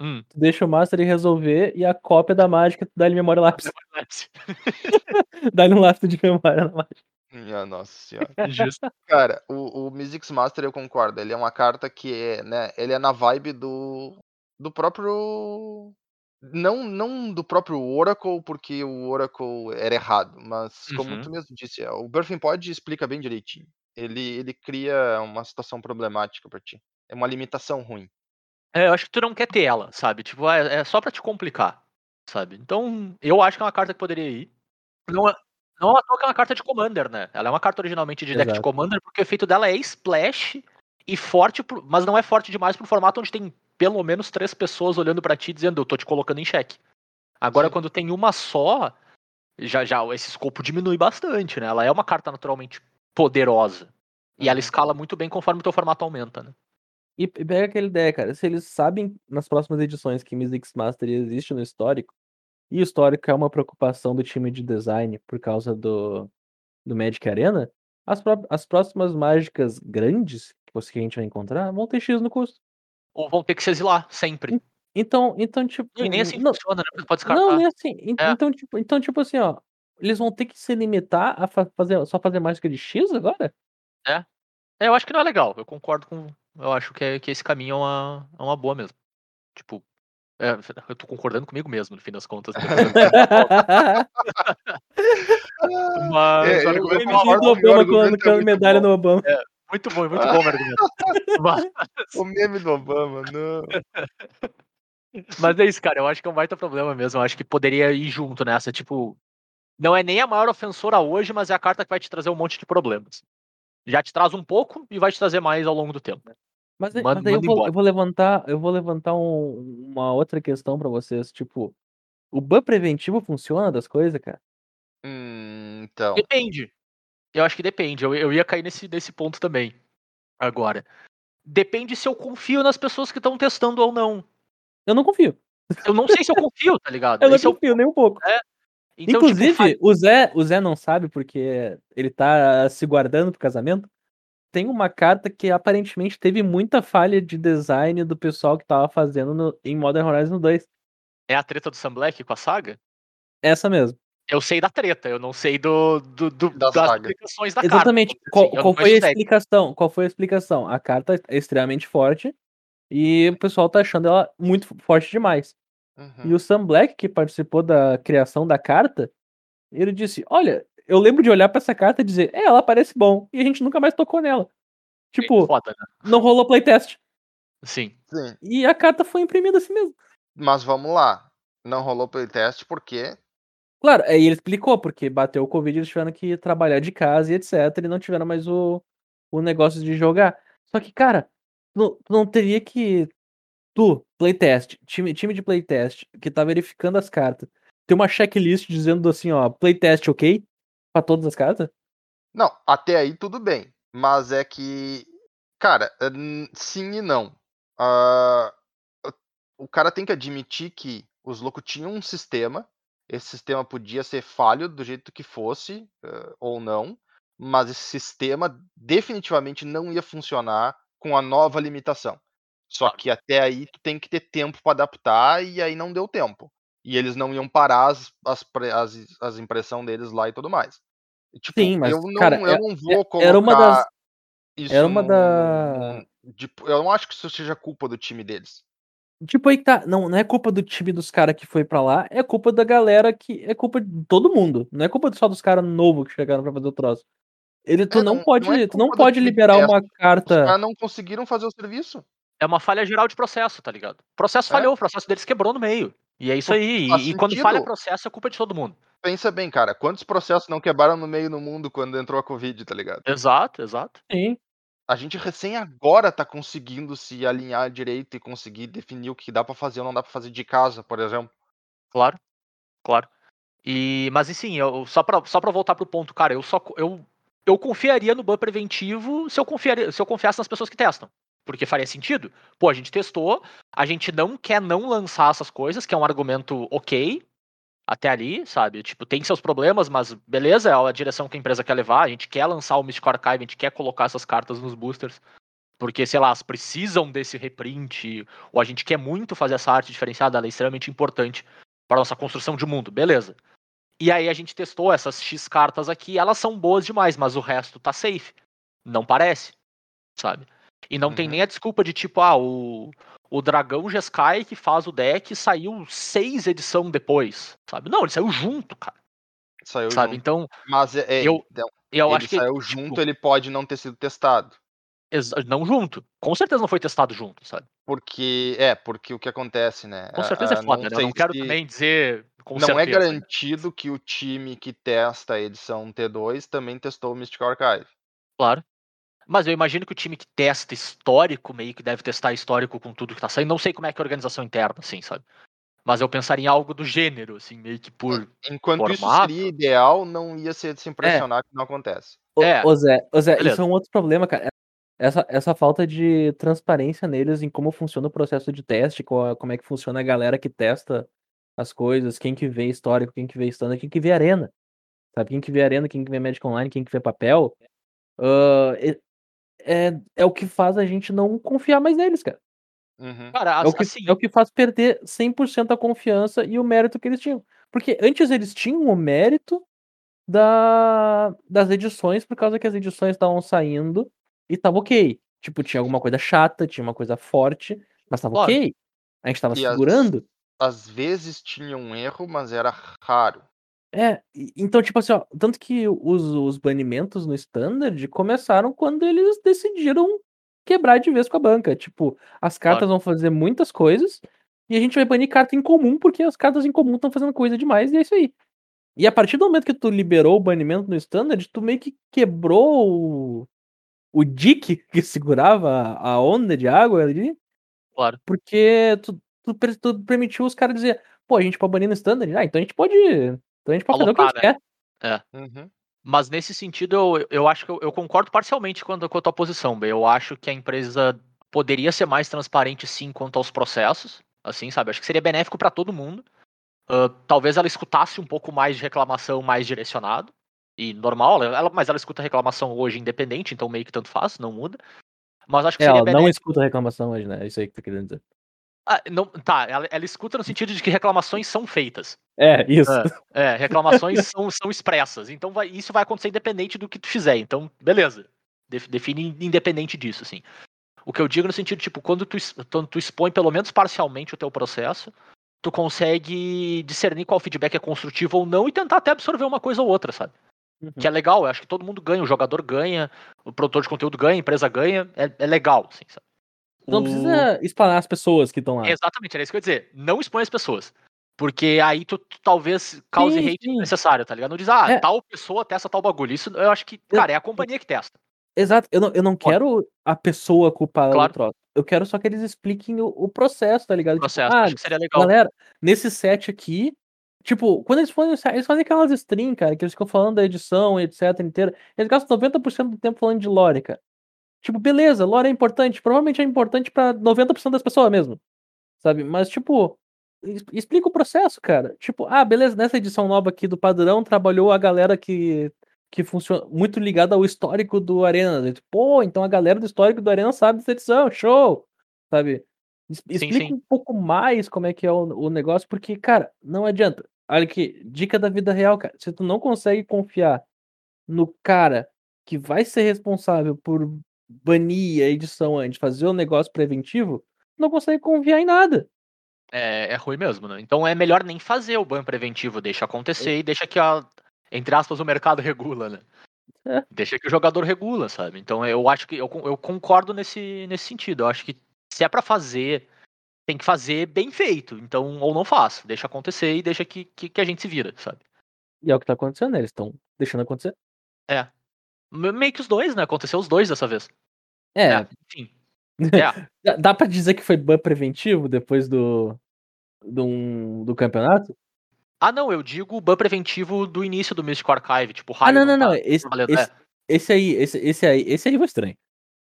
Hum. Tu deixa o Master resolver e a cópia da mágica tu dá-lhe memória lápis. Dá-lhe um lápis de memória na mágica. Minha nossa senhora. Justo. Cara, o, o Mizzix Master eu concordo. Ele é uma carta que é, né? Ele é na vibe do. Do próprio. Não, não do próprio Oracle, porque o Oracle era errado, mas como Uhum. tu mesmo disse, é, o Birthing Pod explica bem direitinho. Ele, ele cria uma situação problemática pra ti. É uma limitação ruim. É, eu acho que tu não quer ter ela, sabe? Tipo, é, é só pra te complicar, sabe? Então, eu acho que é uma carta que poderia ir. Não, é- não à toa que é uma carta de Commander, né? Ela é uma carta originalmente de deck de Exato. Commander, porque o efeito dela é splash e forte, mas não é forte demais pro formato onde tem pelo menos três pessoas olhando pra ti dizendo, eu tô te colocando em xeque. Agora, Sim. quando tem uma só, já, já esse escopo diminui bastante, né? Ela é uma carta naturalmente poderosa. E ela Uhum. escala muito bem conforme o teu formato aumenta, né? E e pega aquela ideia, cara. Se eles sabem nas próximas edições que Mizzix Master existe no histórico, e o histórico é uma preocupação do time de design por causa do, do Magic Arena, as, as próximas mágicas grandes que a gente vai encontrar vão ter X no custo. Ou vão ter que se exilar, sempre. Então, então tipo. E nem assim não, funciona, né? Pode descartar. não, nem assim. É. Então, tipo, então, tipo assim, ó. Eles vão ter que se limitar a fa- fazer, só fazer mágica de X agora? É, eu acho que não é legal. Eu concordo com. Eu acho que, é- que esse caminho é uma, é uma boa mesmo. Tipo. é, eu tô concordando comigo mesmo, no fim das contas. Mas. É, eu é concordo do Obama argumento é colocando medalha bom. no Obama. muito bom, muito bom o argumento. Mas, O meme do Obama, não. mas é isso, cara. Eu acho que é um baita problema mesmo. Eu acho que poderia ir junto nessa. Tipo, não é nem a maior ofensora hoje, mas é a carta que vai te trazer um monte de problemas. Já te traz um pouco e vai te trazer mais ao longo do tempo. Mas, aí- Manda- mas aí eu vou, eu vou levantar, eu vou levantar um- uma outra questão pra vocês, tipo, o ban preventivo funciona das coisas, cara? Hum, então. Depende. Eu acho que depende. Eu, eu ia cair nesse, nesse ponto também. Agora. Depende se eu confio nas pessoas que estão testando ou não. Eu não confio. Eu não sei se eu confio, tá ligado? Eu não Esse é o- confio nem um pouco. Então, tipo, Inclusive, fa- o Zé, o Zé não sabe porque ele tá se guardando pro casamento. Tem uma carta que aparentemente teve muita falha de design do pessoal que tava fazendo no- em Modern Horizon 2. é a treta do Sam Black com a saga? Essa mesmo. Eu sei da treta, eu não sei do, do, do- Da das saga. implicações da Exatamente. carta. Qual, Assim, qual foi a explicação? Qual foi a explicação? A carta é extremamente forte e o pessoal tá achando ela muito forte demais. Uhum. E o Sam Black, que participou da criação da carta, ele disse: Olha, eu lembro de olhar pra essa carta e dizer, é, ela parece bom. E a gente nunca mais tocou nela. Tipo, Foda, né? não rolou playtest. Sim. Sim. E a carta foi imprimida assim mesmo. Mas vamos lá. Não rolou playtest porque. Claro, aí ele explicou, porque bateu o Covid, eles tiveram que trabalhar de casa e etc. E não tiveram mais o, o negócio de jogar. Só que, cara, não, tu não teria que. Tu, playtest, time, time de playtest, que tá verificando as cartas, ter uma checklist dizendo assim, ó, playtest ok? Pra todas as cartas? Não, até aí tudo bem. Mas é que. Cara, é, sim e não. Ah, o cara tem que admitir que os loucos tinham um sistema. Esse sistema podia ser falho do jeito que fosse, eh, ou não. Mas esse sistema definitivamente não ia funcionar com a nova limitação. Só que até aí tu tem que ter tempo para adaptar e aí não deu tempo. E eles não iam parar as, as, as, as impressão deles lá e tudo mais. Tipo, Sim, mas, eu não, cara, eu é- não vou colocar era uma das- isso era uma da- de- eu não acho que isso seja culpa do time deles. Tipo aí que tá. Não, não é culpa do time dos caras que foi pra lá, é culpa da galera que. É culpa de todo mundo. Não é culpa só dos caras novos que chegaram pra fazer o troço. Ele, tu É, não, não- pode. não é tu não pode liberar uma Os carta. caras não conseguiram fazer o serviço. É uma falha geral de processo, tá ligado? O processo É. falhou, o processo deles quebrou no meio. E é isso aí. E, e quando falha processo, é culpa de todo mundo. Pensa bem, cara, quantos processos não quebraram no meio no mundo quando entrou a Covid, tá ligado? Exato, exato. Sim. A gente recém agora tá conseguindo se alinhar direito e conseguir definir o que dá pra fazer ou não dá pra fazer de casa, por exemplo. Claro, claro. E, mas assim, eu, só, pra, só pra voltar pro ponto, cara, eu só eu, eu confiaria no ban preventivo se eu, confiaria, se eu confiasse nas pessoas que testam. Porque faria sentido. Pô, a gente testou, a gente não quer não lançar essas coisas, que é um argumento ok, até ali, sabe? Tipo, tem seus problemas, mas beleza, é a direção que a empresa quer levar, a gente quer lançar o Mystic Archive, a gente quer colocar essas cartas nos boosters, porque, sei lá, elas precisam desse reprint, ou a gente quer muito fazer essa arte diferenciada, ela é extremamente importante para nossa construção de mundo, beleza. E aí a gente testou essas X cartas aqui, elas são boas demais, mas o resto tá safe. Não parece, sabe? E não tem Uhum. nem a desculpa de tipo, ah, o, o Dragão Jeskai que faz o deck saiu seis edição depois, sabe? Não, ele saiu junto, cara, Saiu sabe? junto. Então, Mas é, é, eu- então, eu ele acho que saiu tipo, junto, ele pode não ter sido testado. não junto. Com certeza não foi testado junto, sabe? Porque, é, porque o que acontece, né? Com certeza ah, é foda, né? Eu não quero se- também dizer com Não é certeza. né? garantido que o time que testa a edição T2 também testou o Mystical Archive. Claro. Mas eu imagino que o time que testa histórico, meio que deve testar histórico com tudo que tá saindo. Não sei como é que é a organização interna, assim, sabe? Mas eu pensaria em algo do gênero, assim, meio que por. Enquanto isso Formato? seria ideal, não ia ser de se impressionar que não acontece. Ô, É. ô Zé, ô Zé Beleza. isso é um outro problema, cara. Essa, essa falta de transparência neles em como funciona o processo de teste, qual- como é que funciona a galera que testa as coisas, quem que vê histórico, quem que vê standard, quem que vê arena. Sabe? Quem que vê arena, quem que vê Magic Online, quem que vê papel. ah, é, é, o que faz a gente não confiar mais neles, cara. Uhum. Cara, É o que, assim. é o que faz perder 100% a confiança e o mérito que eles tinham. Porque antes eles tinham o mérito da, das edições, por causa que as edições estavam saindo e tava ok. Tipo, tinha alguma coisa chata, tinha uma coisa forte, mas tava Claro. ok. A gente tava E as- segurando. Às vezes tinha um erro, mas era raro. É, então, tipo assim, ó, tanto que os, os banimentos no Standard começaram quando eles decidiram quebrar de vez com a banca. Tipo, as cartas vão fazer muitas coisas e a gente vai banir carta em comum porque as cartas em comum estão fazendo coisa demais e é isso aí. E a partir do momento que tu liberou o banimento no Standard, tu meio que quebrou o, o dique que segurava a onda de água ali, Claro. porque tu, tu, tu permitiu os caras dizer, pô, a gente pode banir no Standard? Ah, então a gente pode. Então a gente pode fazer o que a gente Alocar, quer. Uhum. Mas nesse sentido, eu, eu acho que eu, eu concordo parcialmente com a, com a tua posição, Bê. Eu acho que a empresa poderia ser mais transparente, sim, quanto aos processos. Assim, sabe? Acho que seria benéfico para todo mundo. Ah, talvez ela escutasse um pouco mais de reclamação mais direcionado. E normal, ela, mas ela escuta reclamação hoje independente, então meio que tanto faz, não muda. Mas acho que É, seria ela não benéfico. escuta reclamação hoje, né? É isso aí que tu querendo dizer. Ah, não, tá, ela, ela escuta no sentido de que reclamações são feitas. É, isso. É, reclamações são, são expressas. Então vai- isso vai acontecer independente do que tu fizer. Então, beleza. Def- define independente disso, assim. O que eu digo no sentido, tipo, quando tu, quando tu expõe pelo menos parcialmente o teu processo, tu consegue discernir qual feedback é construtivo ou não e tentar até absorver uma coisa ou outra, sabe? Uhum. Que é legal, eu acho que todo mundo ganha, o jogador ganha, o produtor de conteúdo ganha, a empresa ganha, é, é legal, assim, sabe? Não O- precisa explanar as pessoas que estão lá. Exatamente, era isso que eu ia dizer. Não expõe as pessoas. Porque aí tu, tu talvez cause Sim, hate necessário, tá ligado? Não diz, ah, É. tal pessoa testa tal bagulho. Isso eu acho que, cara, é a companhia que testa. Exato, eu não, eu não quero a pessoa culpada Claro. do troço. Eu quero só que eles expliquem o, o processo, tá ligado? O Tipo, processo, ah, acho que seria legal. galera, nesse set aqui, tipo, quando eles fazem, eles fazem aquelas stream, cara, que eles ficam falando da edição, etc, inteira. Eles gastam 90% do tempo falando de lore, cara. Tipo, beleza, lore é importante, provavelmente é importante pra 90% das pessoas mesmo. Sabe? Mas, tipo, explica o processo, cara. Tipo, ah, beleza, nessa edição nova aqui do padrão trabalhou a galera que que funciona muito ligada ao histórico do Arena. Pô, então a galera do histórico do Arena sabe dessa edição, show! Sabe? Explica sim. um pouco mais como é que é o, o negócio, porque, cara, não adianta. Olha aqui, dica da vida real, cara. Se tu não consegue confiar no cara que vai ser responsável por banir a edição antes, fazer o negócio preventivo, não consegue confiar em nada. É, é ruim mesmo, né? Então é melhor nem fazer o ban preventivo, deixa acontecer e deixa que a, entre aspas, o mercado regula, né? É. Deixa que o jogador regula, sabe? Então eu acho que eu, eu concordo nesse, nesse sentido. Eu acho que se é pra fazer tem que fazer bem feito. Então, ou não faz, deixa acontecer e deixa que, que, que a gente se vira, sabe? E é o que tá acontecendo, né? Eles estão deixando acontecer. Me- Meio que os dois, né? Aconteceu os dois dessa vez. É, enfim. É, dá- pra dizer que foi ban preventivo depois do. Do, do campeonato? Ah, não, eu digo o ban preventivo do início do Mystic Archive, tipo, Ah, não, não, não. tá Esse, esse, esse aí, esse, esse aí, esse aí foi estranho.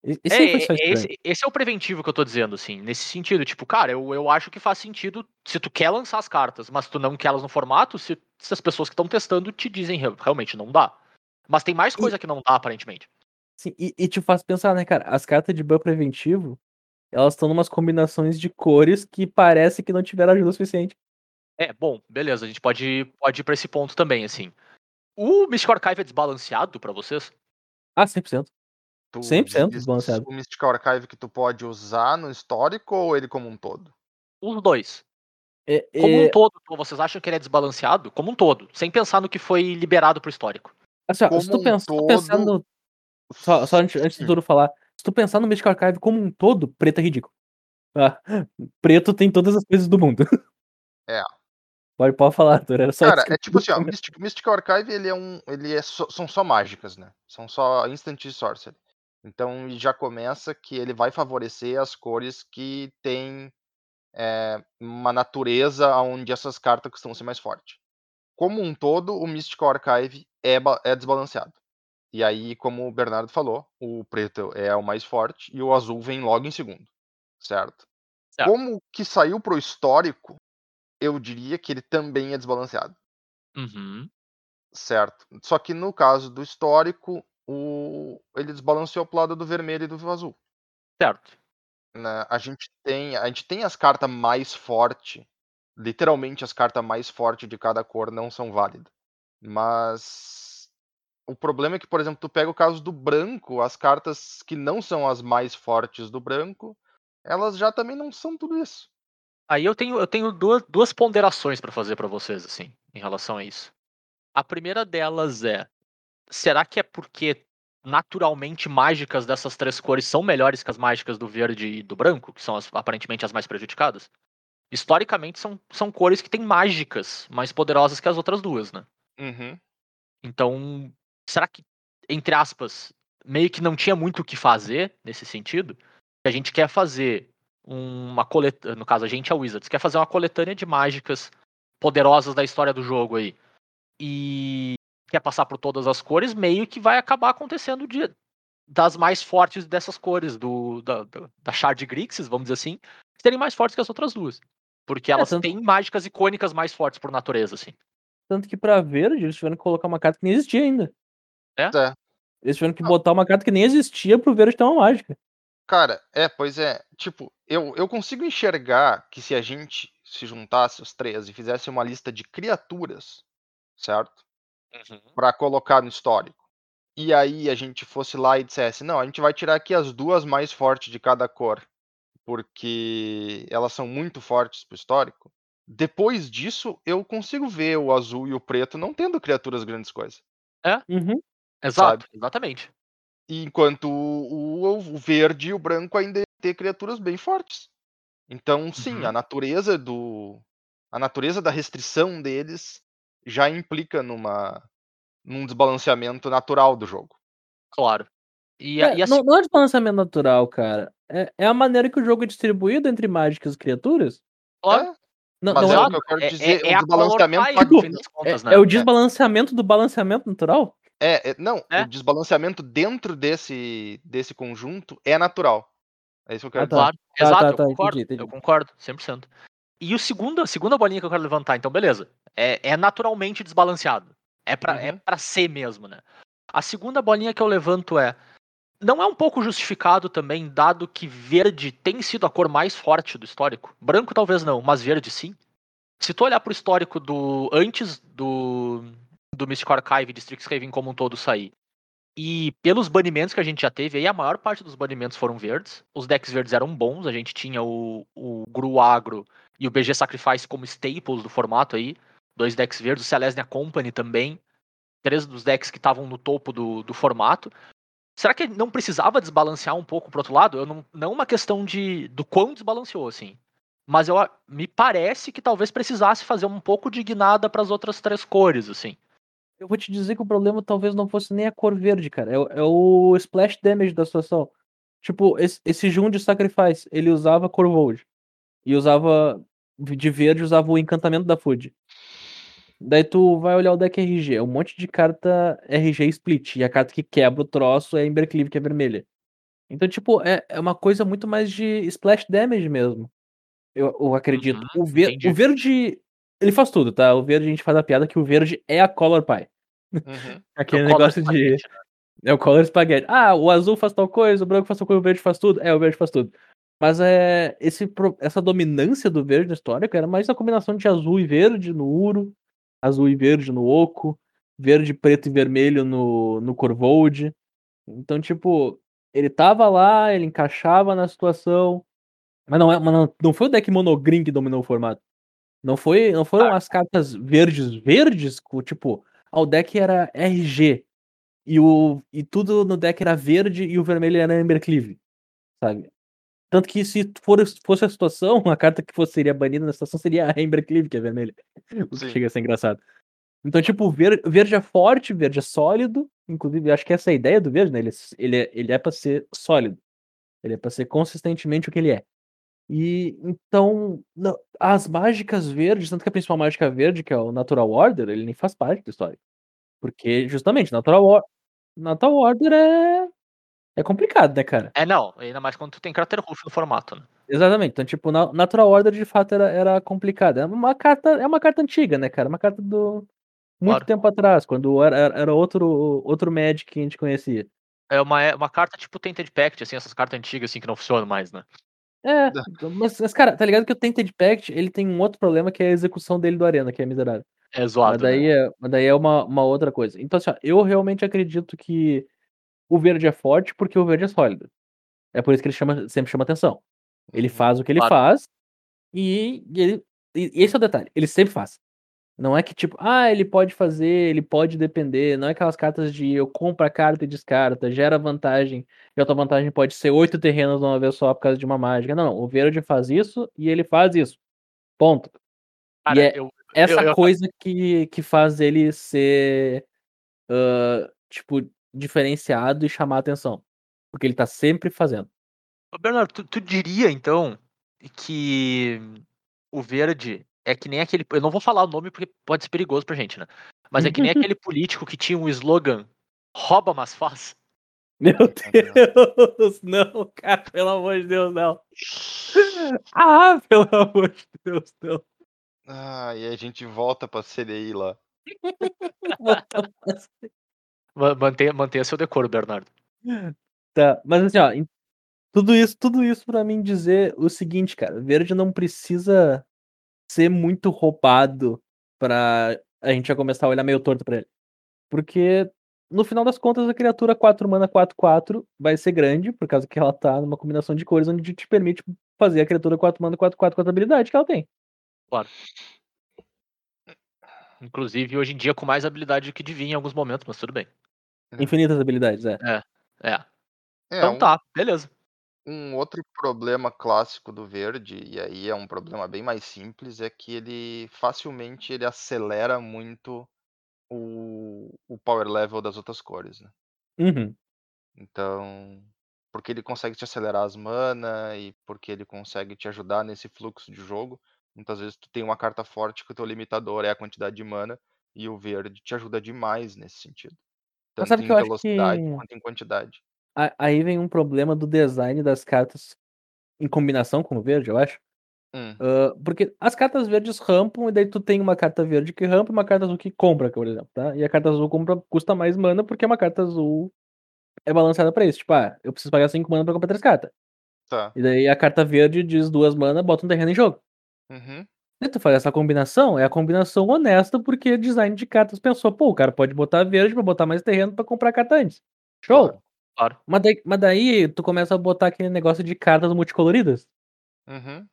Esse É, aí foi é, estranho. esse, esse é o preventivo que eu tô dizendo, assim, nesse sentido. Tipo, cara, eu, eu acho que faz sentido se tu quer lançar as cartas, mas tu não quer elas no formato, se, se as pessoas que estão testando te dizem "Real- realmente não dá. Mas tem mais coisa que não dá, aparentemente. Sim, e, e te faz pensar, né, cara? As cartas de ban preventivo, elas estão numas combinações de cores que parece que não tiveram ajuda suficiente. É, bom, beleza, a gente pode, pode ir pra esse ponto também, assim. O Mystic Archive é desbalanceado pra vocês? Ah, 100%. Tu 100% diz desbalanceado. O Mystical Archive que tu pode usar no histórico ou ele como um todo? Os dois. É, Como é, um todo, vocês acham que ele é desbalanceado? Como um todo, sem pensar no que foi liberado pro histórico. Assim, ó, se tu pensar todo- no. Só, só antes, antes de Hum. tudo falar, se tu pensar no Mystical Archive como um todo, preto é ridículo. Ah, preto tem todas as coisas do mundo. É. Pode, pode falar, Arthur. Era só Cara, é tipo assim, ó, Mystic, Mystical Archive ele é um, ele é só- são só mágicas, né? São só instant sorcery. Então já começa que ele vai favorecer as cores que tem é, uma natureza onde essas cartas costumam ser mais fortes. Como um todo, o Mystical Archive é, é desbalanceado. E aí, como o Bernardo falou, o preto é o mais forte e o azul vem logo em segundo, certo? Certo. Como que saiu pro histórico, eu diria que ele também é desbalanceado. Uhum. Certo. Só que no caso do histórico, o... ele desbalanceou pro lado do vermelho e do azul. Certo. né? A gente tem, a gente tem as cartas mais fortes. Literalmente as cartas mais fortes de cada cor não são válidas. Mas o problema é que, por exemplo, tu pega o caso do branco, as cartas que não são as mais fortes do branco, elas já também não são tudo isso. Aí eu tenho, eu tenho duas, duas ponderações pra fazer pra vocês, assim, em relação a isso. A primeira delas é: será que é porque naturalmente mágicas dessas três cores são melhores que as mágicas do verde e do branco, que são as- aparentemente as mais prejudicadas? Historicamente são, são cores que têm mágicas mais poderosas que as outras duas, né? Uhum. Então, será que, entre aspas, meio que não tinha muito o que fazer nesse sentido? Que a gente quer fazer uma coletânea, no caso a gente é o Wizards, quer fazer uma coletânea de mágicas poderosas da história do jogo aí. E quer passar por todas as cores, meio que vai acabar acontecendo de, das mais fortes dessas cores, do, da, da, da Shard Grixis, vamos dizer assim, serem mais fortes que as outras duas. Porque elas tanto- têm mágicas icônicas mais fortes por natureza, assim. Tanto que pra verde eles tiveram que colocar uma carta que nem existia ainda. É? É. Eles tiveram que Não. botar uma carta que nem existia pro verde ter uma mágica. Cara, é, pois é. Tipo, eu, eu consigo enxergar que se a gente se juntasse os três e fizesse uma lista de criaturas, certo? Pra colocar no histórico. E aí a gente fosse lá e dissesse, não, a gente vai tirar aqui as duas mais fortes de cada cor, porque elas são muito fortes pro histórico. Depois disso, eu consigo ver o azul e o preto não tendo criaturas grandes coisas. Uhum. Exato, exatamente. Enquanto o, o- o verde e o branco ainda iam ter criaturas bem fortes. Então, sim, Uhum. a natureza do. A natureza da restrição deles já implica numa num desbalanceamento natural do jogo. Claro. E, É, e assim, não, não é desbalanceamento natural, cara. É, é a maneira que o jogo é distribuído entre mágicas e criaturas. claro, É, Não, mas não é, é, o que eu quero é- dizer. é- é o a color desbalanceamento contas, é, né? é o desbalanceamento do balanceamento natural? é, é- não, É? o desbalanceamento dentro desse, desse conjunto é natural. É isso que eu quero Ah, tá. dizer. Claro, Tá, exato, tá, eu tá, concordo, entendi, eu entendi. concordo, 100%. E o segundo, a segunda bolinha que eu quero levantar, então beleza, é, é naturalmente desbalanceado, é pra, é Uhum. pra ser mesmo, né? A segunda bolinha que eu levanto é, não é um pouco justificado também, dado que verde tem sido a cor mais forte do histórico? Branco talvez não, mas verde sim. Se tu olhar pro histórico do antes do, do Mystic Archive de Strixhaven como um todo sair, e pelos banimentos que a gente já teve, aí a maior parte dos banimentos foram verdes. Os decks verdes eram bons, a gente tinha o, o Gru Agro e o BG Sacrifice como staples do formato aí. Dois decks verdes, o Celestia Company também. Três dos decks que estavam no topo do, do formato. Será que não precisava desbalancear um pouco pro outro lado? Eu não, não uma questão de do quão desbalanceou, assim. mas eu, me parece que talvez precisasse fazer um pouco de guinada para as outras três cores, assim. Eu vou te dizer que o problema talvez não fosse nem a cor verde, cara. É, é o splash damage da situação. Tipo, esse, esse Jun de Sacrifice, ele usava cor Void. E usava. De verde, usava o encantamento da Food. Daí tu vai olhar o deck RG. É um monte de carta RG split. E a carta que quebra o troço é Embercleave, que é vermelha. Então, tipo, é, é uma coisa muito mais de splash damage mesmo. Eu, eu acredito. Uhum, o, ver, entendi. o verde. Ele faz tudo, tá? O verde a gente faz a piada que o verde é a Color Pie. Uhum. Aquele É negócio de. né? É o color espaguete. Ah, o azul faz tal coisa, o branco faz tal coisa, o verde faz tudo. É, o verde faz tudo. Mas é esse, essa dominância do verde no histórico era mais a combinação de azul e verde no Uro, azul e verde no Oco, verde, preto e vermelho no, no Corvold. Então, tipo, ele tava lá, ele encaixava na situação. Mas não, é, mas não, não foi o deck monogreen que dominou o formato. Não foi, não foram as cartas verdes verdes, tipo, ah, o deck era RG e o e tudo no deck era verde e o vermelho era Embercleave, sabe? Tanto que se for, fosse a situação, a carta que fosse, seria banida na situação seria a Embercleave, que é vermelha. O que chega a ser engraçado. Então, tipo, ver, verde é forte, verde é sólido. Inclusive, acho que essa é a ideia do verde, né? Ele, é- ele, é, ele é pra ser sólido. Ele é pra ser consistentemente o que ele é. E então, não- as mágicas verdes, tanto que a principal mágica verde, que é o Natural Order, ele nem faz parte da história. Porque, justamente, Natural, Or Natural Order é. É complicado, né, cara? É, não, ainda mais quando tu tem Crater Roof no formato, né? Exatamente. Então, tipo, na- Natural Order de fato era, era complicada. É uma carta, é uma carta antiga, né, cara? Uma carta do. Muito Claro. tempo atrás, quando era, era- era outro, outro Magic que a gente conhecia. É uma, é uma carta tipo Tainted Pact, assim, essas cartas antigas assim que não funcionam mais, né? É, mas, mas, cara, tá ligado que o Tainted Pact, ele tem um outro problema que é a execução dele do Arena, que é miserável. É zoado. Mas daí, né? é, mas daí é uma, uma outra coisa. Então, assim, ó, eu realmente acredito que o verde é forte porque o verde é sólido. É por isso que ele chama, sempre chama atenção. Ele Uhum. faz o que ele Claro. faz e, ele. E esse é o detalhe, ele sempre faz. Não é que tipo, ah, ele pode fazer, ele pode depender. Não é aquelas cartas de eu compro a carta e descarta, gera vantagem, e a tua vantagem pode ser oito terrenos de uma vez só por causa de uma mágica. Não, não, o verde faz isso e ele faz isso. Ponto. Cara, é- eu, Essa eu- coisa que, que faz ele ser, ah, tipo, diferenciado e chamar a atenção. Porque ele tá sempre fazendo. Ô, Bernardo, tu, tu diria então que o verde é que nem aquele. Eu não vou falar o nome porque pode ser perigoso pra gente, né? Mas é que nem aquele político que tinha um slogan: rouba, mas faz. Meu Deus, não, cara, pelo amor de Deus, não. Ah, pelo amor de Deus, não. Ah, e a gente volta pra CDI lá. Ma- Mantenha, mantenha seu decoro, Bernardo. Tá, mas assim, ó, tudo isso, tudo isso para mim dizer o seguinte, cara, verde não precisa ser muito roubado pra a gente já começar a olhar meio torto pra ele. Porque no final das contas a criatura 4 mana 4 4 vai ser grande, por causa que ela tá numa combinação de cores onde te permite fazer a criatura 4 mana 4 4 com a habilidade que ela tem. Inclusive, hoje em dia, com mais habilidade que devia em alguns momentos, mas tudo bem. Infinitas habilidades, é. É. É, Então um, tá, beleza. um outro problema clássico do verde, e aí é um problema bem mais simples, é que ele facilmente ele acelera muito o, o power level das outras cores, né? Uhum. Então, porque ele consegue te acelerar as mana e porque ele consegue te ajudar nesse fluxo de jogo. Muitas vezes tu tem uma carta forte que o teu limitador é a quantidade de mana e o verde te ajuda demais nesse sentido. Tanto sabe em que eu acho velocidade que- quanto em quantidade. Aí vem um problema do design das cartas em combinação com o verde, eu acho. Hum, Ah, porque as cartas verdes rampam, e daí tu tem uma carta verde que rampa e uma carta azul que compra, por exemplo, tá? E a carta azul compra, custa mais mana porque uma carta azul é balanceada pra isso. Tipo, ah, eu preciso pagar 5 mana pra comprar 3 cartas. tá. E daí a carta verde diz duas mana, bota um terreno em jogo. Uhum. E tu faz essa combinação, é a combinação honesta, porque design de cartas pensou, pô, o cara pode botar verde pra botar mais terreno pra comprar carta antes. Show! Claro. Claro. Mas daí, mas daí tu começa a botar aquele negócio de cartas multicoloridas. Uhum.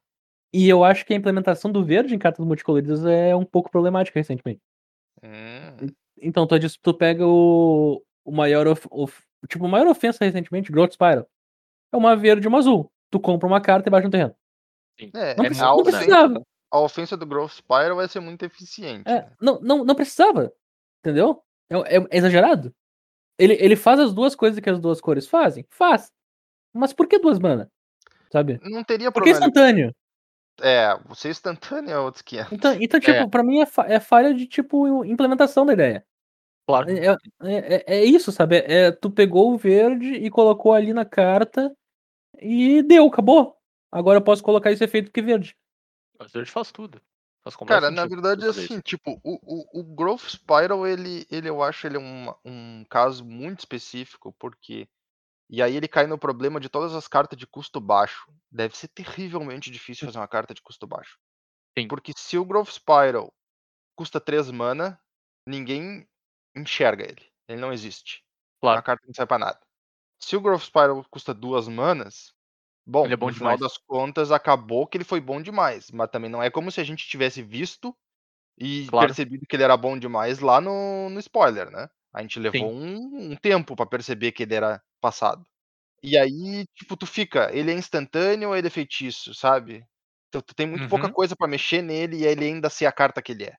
E eu acho que a implementação do verde em cartas multicoloridas é um pouco problemática recentemente. Hum. Então, tu, tu pega o, o maior of, of- tipo, maior ofensa recentemente, Growth Spiral. É uma verde e uma azul. Tu compra uma carta e baixa um terreno. É, Não, É precis- a, não né? ofensa, precisava. a ofensa do Growth Spiral vai ser muito eficiente. É, né? não, não, não precisava. Entendeu? É, é- é exagerado. Ele, ele faz as duas coisas que as duas cores fazem? Faz. Mas por que duas mana? Sabe? Não teria Por que problema. instantâneo? É, você instantâneo é outros 500. Então, então tipo, É. pra mim é, fa- é falha de, tipo, implementação da ideia. Claro. É, é- é- é isso, sabe? É, tu pegou o verde e colocou ali na carta e deu, acabou. Agora eu posso colocar esse efeito que verde. Mas verde faz tudo. Faz Cara, na verdade, fazer assim, isso. tipo, o, o, o Growth Spiral, ele, ele eu acho ele um, um caso muito específico, porque. E aí ele cai no problema de todas as cartas de custo baixo. Deve ser terrivelmente difícil fazer uma carta de custo baixo. Sim. Porque se o Growth Spiral custa 3 mana, ninguém enxerga ele. Ele não existe. É uma Claro. carta que não serve pra nada. Se o Growth Spiral custa duas manas, bom, Ele é bom no final demais. das contas acabou que ele foi bom demais. Mas também não é como se a gente tivesse visto e Claro. percebido que ele era bom demais lá no, no spoiler, né? A gente levou um, um tempo pra perceber que ele era passado. E aí, tipo, tu fica, ele é instantâneo ou ele é feitiço, sabe? Então tu tem muito pouca Uhum. coisa pra mexer nele e ele ainda ser a carta que ele é.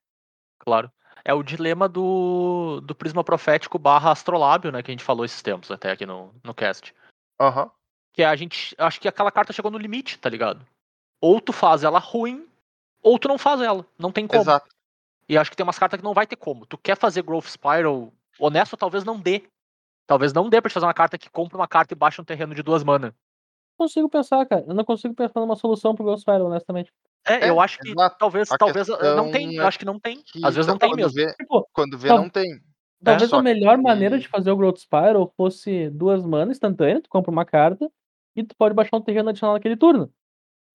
Claro. É o dilema do, do prisma profético barra astrolábio, né? Que a gente falou esses tempos até aqui no, no cast. Aham. Que a gente. Acho que aquela carta chegou no limite, tá ligado? Ou tu faz ela ruim, ou tu não faz ela. Não tem como. Exato. E acho que tem umas cartas que não vai ter como. Tu quer fazer Growth Spiral, honesto, talvez não dê. Talvez não dê pra te fazer uma carta que compra uma carta e baixa um terreno de duas mana. Não consigo pensar, cara. Eu não consigo pensar numa solução pro Ghost Spiral, honestamente. É, É, eu acho que exato. talvez, A talvez eh, não tem. Eu é acho que não tem. Que Às vezes não tem quando mesmo. Vê, Tipo, quando vê, Tal- não tem. talvez só a melhor maneira que- de fazer o Growth Spiral fosse duas mana instantânea, tu compra uma carta e tu pode baixar um terreno adicional naquele turno.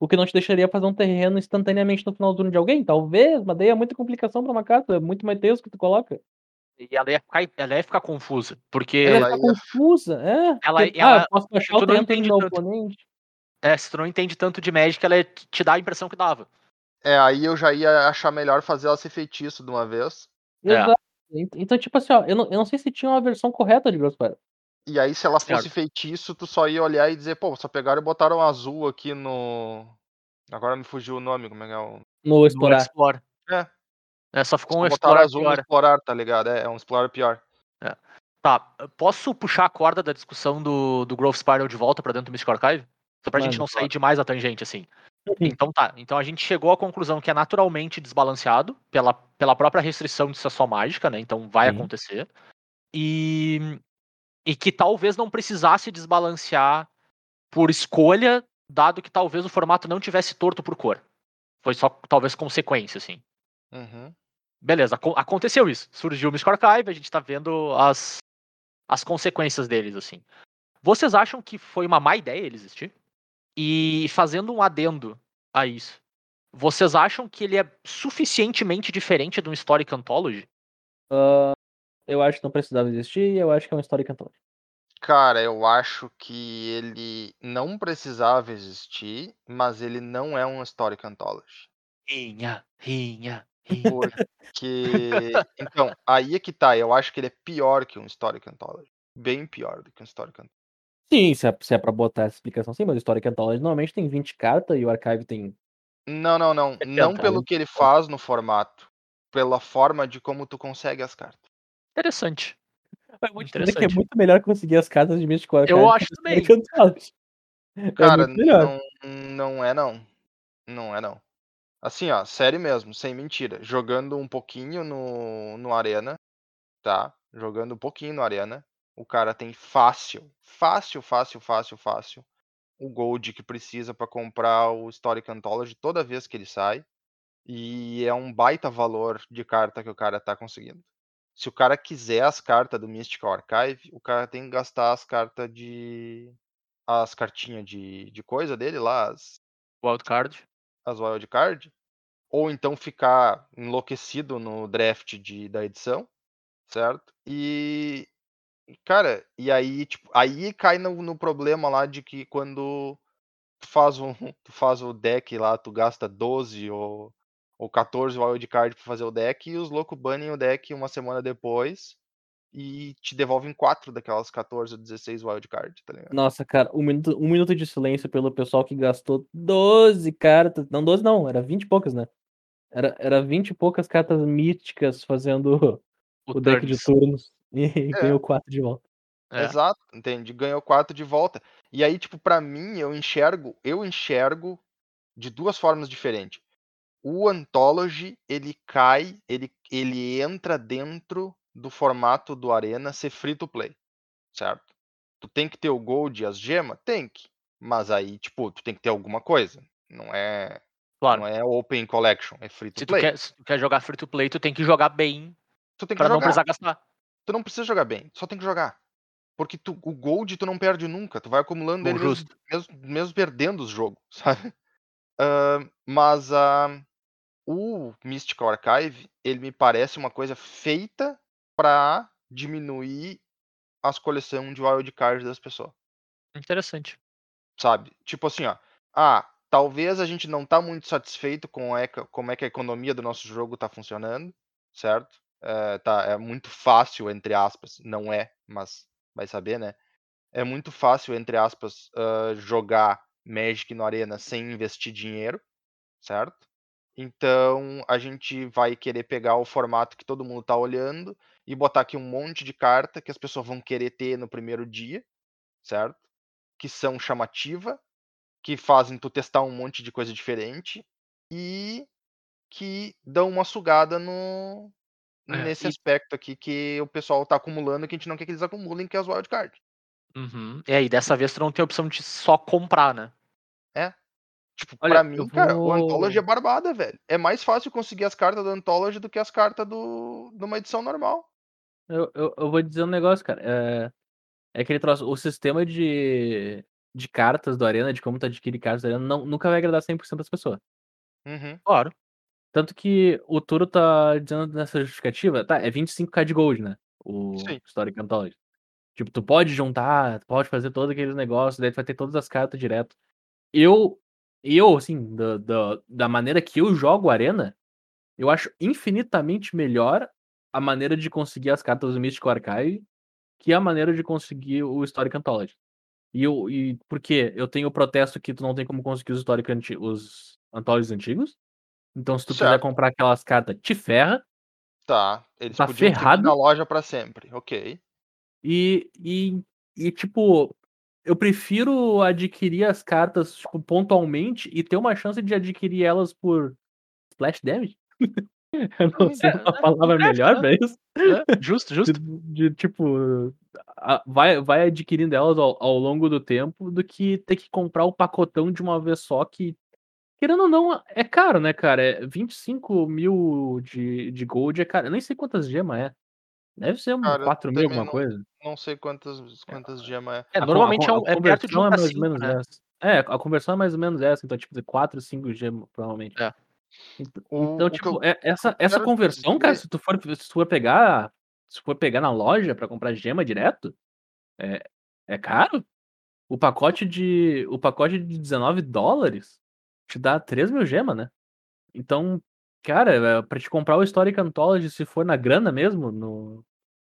O que não te deixaria fazer um terreno instantaneamente no final do turno de alguém? Talvez, mas daí é muita complicação pra uma carta, é muito mais texto que tu coloca. E ela ia ficar, ela ia ficar confusa. Porque Ela Ela ia ficar ia- confusa, é. Ela- porque, ela- ah, eu posso baixar o não terreno do entende meu tanto. oponente. é, se tu não entende tanto de Magic, ela te dá a impressão que dava. É, aí eu já ia achar melhor fazer ela ser feitiço de uma vez. É. Exato. Ent- Então, tipo assim, ó, eu não, eu não sei se tinha uma versão correta de Spiral. E aí, se ela fosse feitiço, tu só ia olhar e dizer, pô, só pegaram e botaram um azul aqui no. Agora me fugiu o nome, como é que é o. No No explorar. É. É, só ficou um Explorar azul no pior. explorar, tá ligado? É, é um explorar pior. Tá, posso puxar a corda da discussão do, do Growth Spiral de volta pra dentro do Mystic Archive? Só pra gente Manda, não sair demais a tangente, assim. Uhum. Então tá, então a gente chegou à conclusão que é naturalmente desbalanceado pela, pela própria restrição de ser só mágica, né? Então vai Sim. acontecer. E, e que talvez não precisasse desbalancear por escolha, dado que talvez o formato não tivesse torto por cor. Foi só talvez consequência, assim. Uhum. Beleza, aco- aconteceu isso. Surgiu o Mystic Archive, a gente tá vendo as, as consequências deles, assim. Vocês acham que foi uma má ideia ele existir? E fazendo um adendo a isso, vocês acham que ele é suficientemente diferente de um Historic Anthology? Ah, eu acho que não precisava existir e eu acho que é uma história cantora. Cara, eu acho que ele não precisava existir, mas ele não é um Historic Anthology. Rinha, rinha, rinha. Porque. então, aí é que tá. Eu acho que ele é pior que um Historic Anthology. Bem pior do que um Historic Anthology. Sim, se é, se é pra botar essa explicação sim, mas o Historic Anthology normalmente tem 20 cartas e o Archive tem. Não, não, não. Não 70, pelo né? que ele faz no formato. Pela forma de como tu consegue as cartas. Interessante. Eu vou te dizer que é Interessante. muito melhor conseguir as cartas de Mystic Archive. Eu que acho também. Anthology. Cara, é muito melhor. não, não é não. Não é não. Assim, ó, sério mesmo, sem mentira. Jogando um pouquinho no, no Arena, tá? Jogando um pouquinho no Arena, o cara tem fácil, fácil, fácil, fácil, fácil, o gold que precisa pra comprar o Historic Anthology toda vez que ele sai. E é um baita valor de carta que o cara tá conseguindo. Se o cara quiser as cartas do Mystical Archive, o cara tem que gastar as cartas de. as cartinhas de, de coisa dele lá, as, Wildcard. as wildcard, ou então ficar enlouquecido no draft de, da edição, certo? E, cara, e aí, tipo, aí cai no, no problema lá de que quando tu faz, um, tu faz o deck lá, tu gasta 12 ou, ou 14 wildcard pra fazer o deck, e os loucos banem o deck uma semana depois, e te devolvem 4 daquelas 14 ou 16 wildcard, tá ligado? Nossa, cara, um minuto, um minuto de silêncio pelo pessoal que gastou 12 cartas. Não, 12 não, era 20 e poucas, né? Era, era 20 e poucas cartas míticas fazendo o, deck de turnos e É. ganhou 4 de volta. É. Exato, entende? Ganhou 4 de volta. E aí, tipo, pra mim, eu enxergo, eu enxergo de duas formas diferentes. O Anthology, ele cai, ele, ele entra dentro do formato do Arena ser free to play, certo? Tu tem que ter o Gold e as gemas? Tem que. Mas aí, tipo, tu tem que ter alguma coisa. Não é, Claro. não é Open Collection, é free to Se tu, play. quer, se tu quer jogar free to play, tu tem que jogar bem Tu tem que pra não jogar. precisar gastar. tu não precisa jogar bem, só tem que jogar. Porque tu, o gold tu não perde nunca, tu vai acumulando Bom, ele mesmo, mesmo, mesmo perdendo os jogos, sabe? Ah, mas ah, o Mystical Archive, ele me parece uma coisa feita pra diminuir as coleções de wildcard das pessoas, Interessante. sabe? Tipo assim, ó, ah, talvez a gente não tá muito satisfeito com a eca- como é que a economia do nosso jogo tá funcionando, certo? É, tá, é muito fácil, entre aspas, não é, mas vai saber, né? É muito fácil, entre aspas, ah, jogar Magic no Arena sem investir dinheiro, certo? Então a gente vai querer pegar o formato que todo mundo tá olhando e botar aqui um monte de carta que as pessoas vão querer ter no primeiro dia, certo? Que são chamativa, que fazem tu testar um monte de coisa diferente e que dão uma sugada no É, nesse e- aspecto aqui que o pessoal tá acumulando que a gente não quer que eles acumulem, que é as wildcards. Uhum. E aí, dessa vez tu não tem a opção de só comprar, né? Tipo, Olha, pra mim, cara, o vou- Anthology é barbada, velho. É mais fácil conseguir as cartas do Anthology do que as cartas do, de uma edição normal. Eu, eu, eu vou dizer um negócio, cara. É, é aquele troço. O sistema de, de cartas do Arena, de como tu adquire cartas do Arena, não, nunca vai agradar 100% das pessoas. Uhum. Claro. Tanto que o Turo tá dizendo nessa justificativa, tá, é 25k de gold, né? O Sim. Historic Anthology. Tipo, tu pode juntar, tu pode fazer todos aqueles negócios, daí tu vai ter todas as cartas direto. Eu, eu assim, da, da, da maneira que eu jogo Arena, eu acho infinitamente melhor a maneira de conseguir as cartas do Mystical Archive que a maneira de conseguir o Historic Anthology. E, eu, e por quê? Eu tenho o protesto que tu não tem como conseguir os Historic anti, os Anthologies antigos. Então, se tu quiser Certo. comprar aquelas cartas, te ferra. Tá. Eles Tá podiam ferrado? na loja pra sempre. Ok. E, e, e, tipo, eu prefiro adquirir as cartas tipo, pontualmente e ter uma chance de adquirir elas por splash damage. eu não sei é, uma é, palavra é, melhor é. pra isso. É, justo, De, justo. de, tipo, a- vai, vai adquirindo elas ao, ao longo do tempo do que ter que comprar o pacotão de uma vez só que, querendo ou não, é caro, né, cara? É 25 mil de, de gold é caro. Eu nem sei quantas gemas é. Deve ser um Cara, eu 4 mil, alguma não- coisa. Não sei quantas, quantas gemas é. É, A normalmente a, é, con- um- a é perto de conversão 1 é mais 5, ou menos né? essa. É, a conversão é mais ou menos essa, então, tipo, de 4, 5 gemas, provavelmente. É. Ent- O- Então, o tipo, eu- é- essa, eu essa quero conversão, cara, se tu for, se tu for pegar. Se for pegar na loja pra comprar gema direto, é, é caro. O pacote de. O pacote de 19 dólares te dá 3 mil gemas, né? Então, cara, é, pra te comprar o Historic Anthology, se for na grana mesmo, no,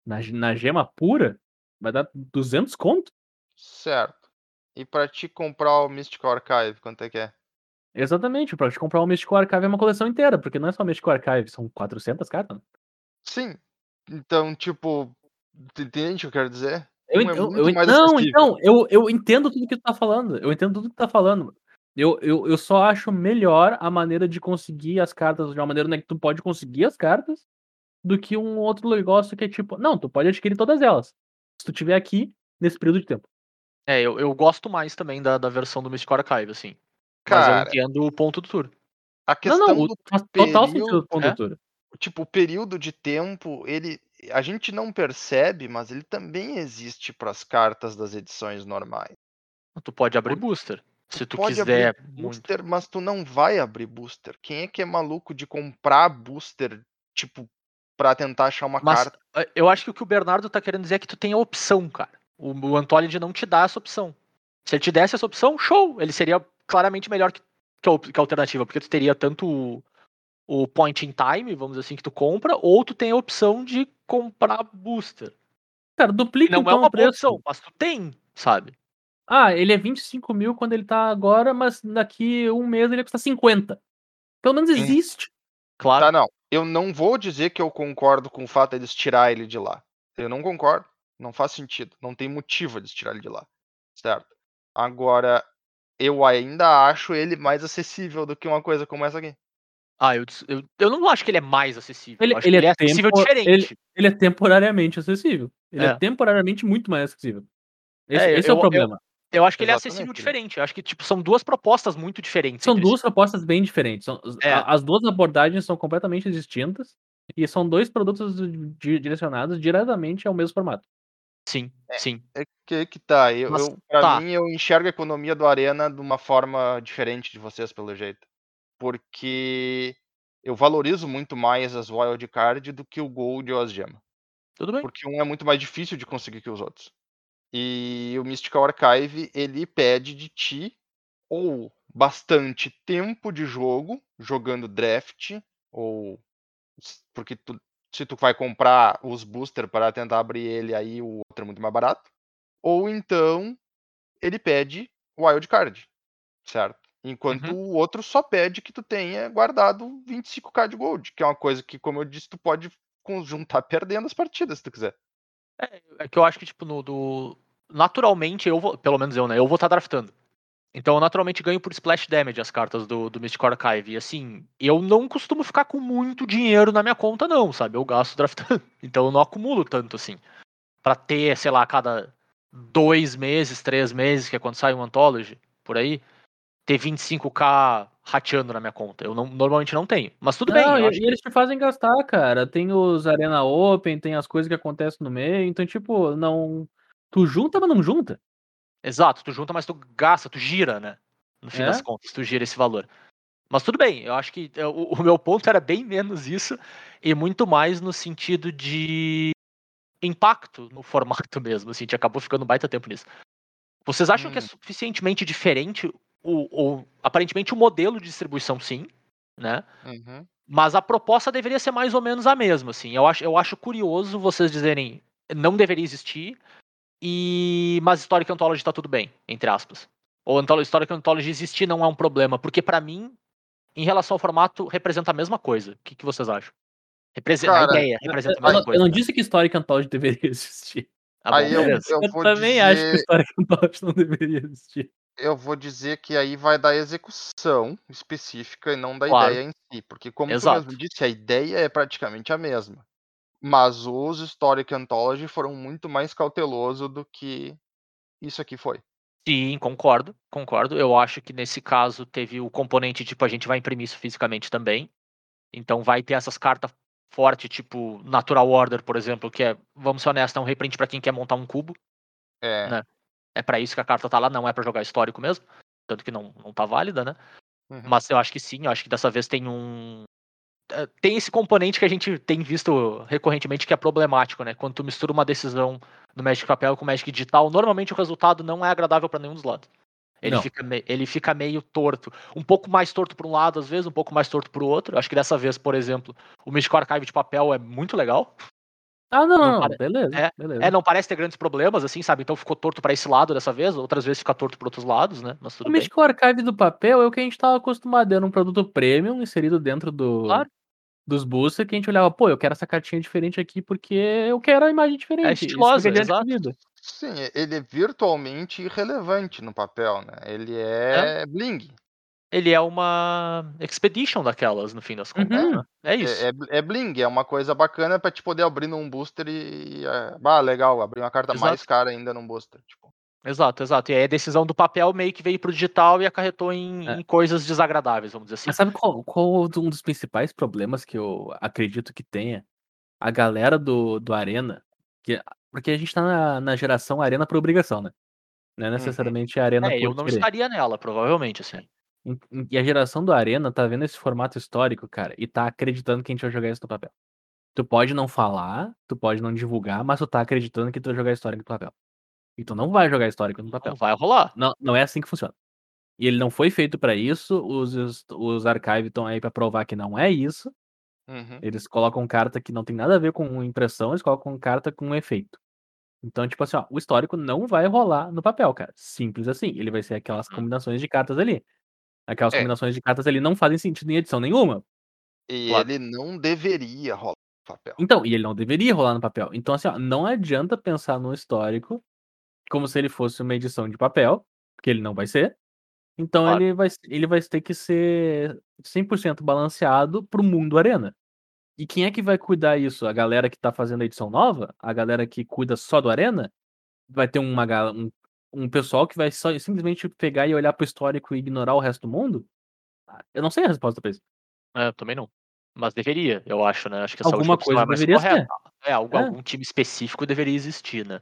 na, na gema pura, vai dar 200 conto. Certo. E pra te comprar o Mystical Archive, quanto é que é? Exatamente, pra te comprar o Mystical Archive é uma coleção inteira, porque não é só Mystical Archive, são 400 cartas. Sim. Então, tipo, tu entende o que eu quero dizer? Eu, Um é eu, eu, não, acessível. então, eu, eu entendo tudo que tu tá falando. Eu entendo tudo que tu tá falando. Eu, eu, eu só acho melhor a maneira de conseguir as cartas de uma maneira né, que tu pode conseguir as cartas do que um outro negócio que é tipo, não, tu pode adquirir todas elas. Se tu tiver aqui nesse período de tempo. É, eu, eu gosto mais também da, da versão do Mystical Archive, assim. Mas Cara, eu entendo o ponto do tour. a Não, questão não, o, do faz total período- sentido o ponto é? do Turo. tipo, o período de tempo, ele a gente não percebe, mas ele também existe para as cartas das edições normais. Tu pode abrir booster. Se tu Pode quiser abrir muito. booster, mas tu não vai abrir booster. Quem é que é maluco de comprar booster, tipo, pra tentar achar uma Mas carta? eh, eu acho que o que o Bernardo tá querendo dizer é que tu tem a opção, cara. O, o Anthology não te dá essa opção. Se ele te desse essa opção, show! Ele seria claramente melhor que, que, a, que a alternativa, porque tu teria tanto o, o point in time, vamos dizer assim, que tu compra, ou tu tem a opção de comprar booster. Cara, duplica Não então é uma preço. opção, mas tu tem, sabe? Ah, ele é 25 mil quando ele tá agora, mas daqui um mês ele custa 50. Pelo menos Sim. existe. Claro. Tá, não. Eu não vou dizer que eu concordo com o fato de eles tirar ele de lá. Eu não concordo. Não faz sentido. Não tem motivo eles tirar ele de lá. Certo? Agora, eu ainda acho ele mais acessível do que uma coisa como essa aqui. Ah, eu, eu, eu não acho que ele é mais acessível. Ele, ele que ele é é acessível tempo- diferente. Ele, ele é temporariamente acessível. Ele é. É. temporariamente muito mais acessível. Esse, É, esse é eu- o problema. Eu acho que ele é Exatamente, acessível né? diferente. Eu acho que tipo, são duas propostas muito diferentes. São duas si. propostas bem diferentes. São- É. As duas abordagens são completamente distintas. E são dois produtos di- direcionados diretamente ao mesmo formato. Sim, sim. É que que tá. Eu, Mas eu, pra tá. mim, eu enxergo a economia do Arena de uma forma diferente de vocês, pelo jeito. Porque eu valorizo muito mais as wildcard do que o Gold ou as gemas. Tudo bem. Porque um é muito mais difícil de conseguir que os outros. E o Mystical Archive, ele pede de ti ou bastante tempo de jogo, jogando draft, ou porque tu- se tu vai comprar os booster para tentar abrir ele, aí o outro é muito mais barato. Ou então ele pede wildcard, certo? Enquanto Uhum. o outro só pede que tu tenha guardado 25k de gold, que é uma coisa que, como eu disse, tu pode conjuntar perdendo as partidas se tu quiser. É que eu acho que, tipo, no do. Naturalmente, eu vou. Pelo menos eu, né? Eu vou estar draftando. Então eu naturalmente ganho por splash damage as cartas do, do Mystic Archive. E assim, eu não costumo ficar com muito dinheiro na minha conta, não, sabe? Eu gasto draftando. Então eu não acumulo tanto assim. Pra ter, sei lá, a cada dois meses, três meses, que é quando sai um Anthology, por aí, ter 25k rateando na minha conta. Eu não, normalmente não tenho. Mas tudo bem. Não, eu e, e que- eles te fazem gastar, cara. Tem os Arena Open, tem as coisas que acontecem no meio. Então, tipo, não. Tu junta, mas não junta. Exato, tu junta, mas tu gasta, tu gira, né? No fim É? das contas, tu gira esse valor. Mas tudo bem, eu acho que é, o, o meu ponto era bem menos isso e muito mais no sentido de impacto no formato mesmo, assim, a gente acabou ficando um baita tempo nisso. Vocês acham que é Hum. suficientemente diferente o, o- aparentemente o modelo de distribuição sim, né? Uhum. Mas a proposta deveria ser mais ou menos a mesma, assim. Eu acho, eu acho curioso vocês dizerem não deveria existir, e mas Historic Anthology tá tudo bem, entre aspas. Ou Historic Anthology existir não é um problema, porque pra mim, em relação ao formato, representa a mesma coisa. O que, que vocês acham? Representa, a ideia representa a Eu, mesma coisa. eu não disse que Historic Anthology deveria existir. Tá bom, Aí eu- eu também acho que dizer- Historic Anthology não deveria existir. Eu vou dizer que aí vai da execução específica e não da Claro. ideia em si. Porque, como tu Exato. mesmo disse, a ideia é praticamente a mesma. Mas os Historic Anthology foram muito mais cautelosos do que isso aqui foi. Sim, concordo, concordo. Eu acho que nesse caso teve o componente, tipo, a gente vai imprimir isso fisicamente também. Então vai ter essas cartas fortes, tipo Natural Order, por exemplo, que é, vamos ser honestos, é um reprint pra quem quer montar um cubo. É, Né? É pra isso que a carta tá lá, não é pra jogar histórico mesmo. Tanto que não, não tá válida, né? uhum. Mas eu acho que sim, eu acho que dessa vez tem um. Eh, Tem esse componente que a gente tem visto recorrentemente que é problemático, né? Quando tu mistura uma decisão do Magic Papel com o Magic Digital, normalmente o resultado não é agradável pra nenhum dos lados. Ele Não. fica, ele fica meio torto. Um pouco mais torto pra um lado, às vezes, um pouco mais torto pro outro. Eu acho que dessa vez, por exemplo, o Mystical Archive de papel é muito legal. Ah, não, Não não, Beleza, É, beleza. É, não parece ter grandes problemas, assim, sabe? Então ficou torto pra esse lado dessa vez, outras vezes fica torto por outros lados, né? Mas tudo O bem. Mystical Archive do papel é o que a gente tava acostumado. Era um produto premium inserido dentro do, Claro. dos boosters que a gente olhava, pô, eu quero essa cartinha diferente aqui porque eu quero a imagem diferente. Isso estilosa, a exato. Sim, ele é virtualmente irrelevante no papel, né? Ele é, bling. Ele é uma Expedition daquelas, no fim das contas. Uhum. né? É isso. É, é, é bling, é uma coisa bacana pra te poder abrir num booster e. É, ah, legal, abrir uma carta Exato. mais cara ainda num booster. Tipo. Exato, exato. E aí a decisão do papel meio que veio pro digital e acarretou em, É. em coisas desagradáveis, vamos dizer assim. Mas sabe qual, qual um dos principais problemas que eu acredito que tenha? A galera do, do Arena. Que, porque a gente tá na, na geração Arena por obrigação, né? Não é necessariamente a Arena É, por eu não querer. estaria nela, provavelmente, assim. E a geração do Arena tá vendo esse formato histórico, cara, e tá acreditando que a gente vai jogar isso no papel. Tu pode não falar, tu pode não divulgar, mas tu tá acreditando que tu vai jogar histórico no papel. E tu não vai jogar histórico no papel. Não vai rolar. Não, não é assim que funciona. E ele não foi feito pra isso, os, os, os archives estão aí pra provar que não é isso. Uhum. Eles colocam carta que não tem nada a ver com impressão, eles colocam carta com efeito. Então, tipo assim, ó, o histórico não vai rolar no papel, cara. Simples assim. Ele vai ser aquelas Uhum. combinações de cartas ali. Aquelas É. combinações de cartas ali não fazem sentido em edição nenhuma. E Claro. ele não deveria rolar no papel. Então, e ele não deveria rolar no papel. Então, assim, ó, não adianta pensar no histórico como se ele fosse uma edição de papel, porque ele não vai ser. Então, Claro. ele, vai, ele vai ter que ser 100% balanceado pro mundo arena. E quem é que vai cuidar isso? A galera que tá fazendo a edição nova? A galera que cuida só do arena? Vai ter uma, um, um pessoal que vai só, simplesmente pegar e olhar pro histórico e ignorar o resto do mundo? Ah, Eu não sei a resposta pra isso. É, também não. Mas deveria, eu acho, né? Acho que essa Alguma opção coisa é deveria correta. É, algo, É. algum time específico deveria existir, né?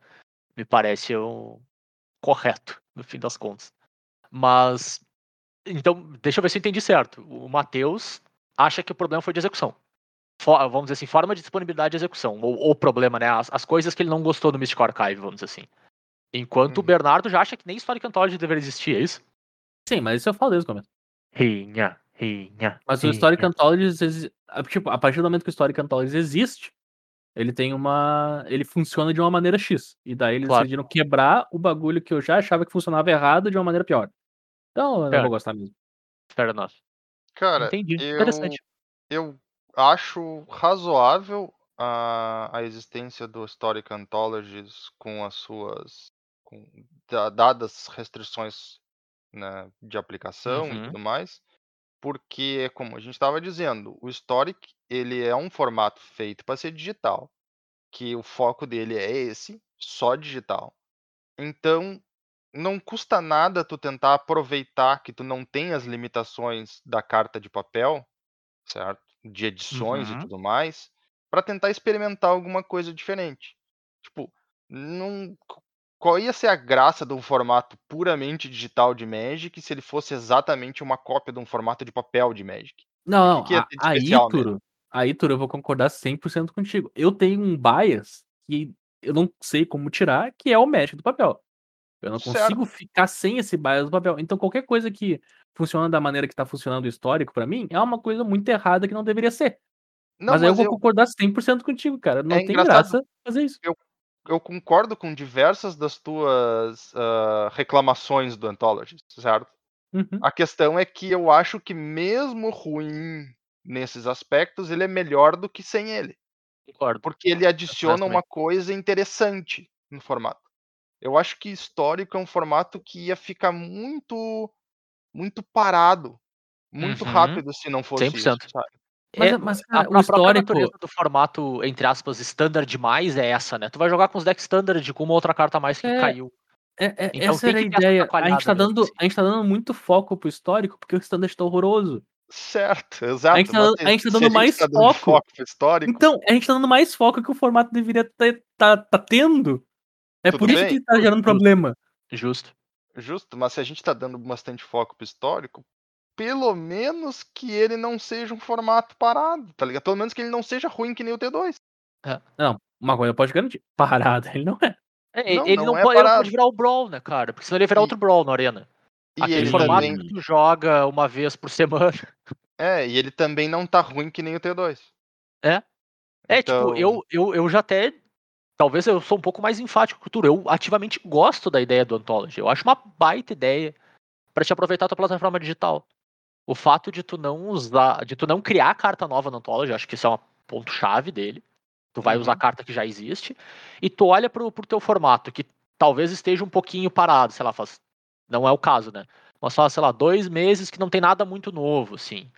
Me parece o correto, no fim das contas. Mas. Então, deixa eu ver se eu entendi certo. O Matheus acha que o problema foi de execução. Fo- vamos dizer assim, forma de disponibilidade de execução. Ou o problema, né? As, as coisas que ele não gostou do Mystic Archive, vamos dizer assim. Enquanto o Uhum. Bernardo já acha que nem Historic Anthology deveria existir, é isso? Sim, mas isso eu falo desde o começo. Rinha, rinha. Mas o Historic ah, tipo, a partir do momento que o Historic Anthologies existe, ele tem uma. Ele funciona de uma maneira X. E daí eles Claro. decidiram quebrar o bagulho que eu já achava que funcionava errado de uma maneira pior. Então eu não vou gostar mesmo. Fair enough. Cara, Entendi. eu, Interessante. eu acho razoável a, a existência do Historic Anthologies com as suas. Com, da- dadas restrições né, de aplicação Uhum. e tudo mais. Porque, como a gente estava dizendo, o Historic ele é um formato feito para ser digital. Que o foco dele é esse, só digital. Então, não custa nada tu tentar aproveitar que tu não tem as limitações da carta de papel, certo? De edições Uhum. e tudo mais, para tentar experimentar alguma coisa diferente. Tipo, não qual ia ser a graça de um formato puramente digital de Magic se ele fosse exatamente uma cópia de um formato de papel de Magic? Não, que que a- Aí? Turo, aí, Turo, eu vou concordar 100% contigo. Eu tenho um bias que eu não sei como tirar, que é o Magic do papel. Eu não Certo. consigo ficar sem esse bias do papel. Então, qualquer coisa que funciona da maneira que tá funcionando o histórico, pra mim, é uma coisa muito errada que não deveria ser. Não, mas aí eu mas vou eu, concordar 100% contigo, cara. Não É tem graça fazer isso. eu concordo com diversas das tuas ah, reclamações do Anthology, certo? Uhum. A questão é que eu acho que mesmo ruim nesses aspectos, ele é melhor do que sem ele. Concordo. Porque ele adiciona uma coisa interessante no formato. Eu acho que histórico é um formato que ia ficar muito muito parado, muito Uhum. rápido se não fosse 100%. isso, sabe? Mas, É, mas, a, cara, a o histórico. do formato, entre aspas, standard demais é essa, né? Tu vai jogar com os decks standard com uma outra carta a mais que É, caiu. É, é- Então essa tem era a ideia. A gente, tá dando, assim. a gente tá dando muito foco pro histórico porque o standard tá horroroso. Certo, exato. A gente tá, a gente tá dando mais tá dando foco. histórico, Então, a gente tá dando mais foco que o formato deveria ter, tá, tá tendo. É Tudo por isso bem, que tá gerando problema. Justo. Justo, mas se a gente tá dando bastante foco pro histórico, pelo menos que ele não seja um formato parado, tá ligado? Pelo menos que ele não seja ruim que nem o T2. Não, uma coisa eu posso garantir. Parada, ele não é. É, Não, ele, não não é pode, ele não parado. pode virar o Brawl, né, cara? Porque senão ele ia virar E- outro Brawl na arena. E Aquele ele formato também, que tu joga uma vez por semana. é, e ele também não tá ruim que nem o T2. É, Então- tipo, eu, eu, eu já até. Talvez eu sou um pouco mais enfático com o Turo. Eu ativamente gosto da ideia do Anthology. Eu acho uma baita ideia pra te aproveitar a tua plataforma digital. O fato de tu não usar, de tu não criar carta nova no Anthology, acho que isso é um ponto-chave dele. Tu vai Uhum. usar a carta que já existe. E tu olha pro, pro teu formato, que talvez esteja um pouquinho parado, sei lá, faz. Não é o caso, né? Mas faz, sei lá, dois meses que não tem nada muito novo, assim.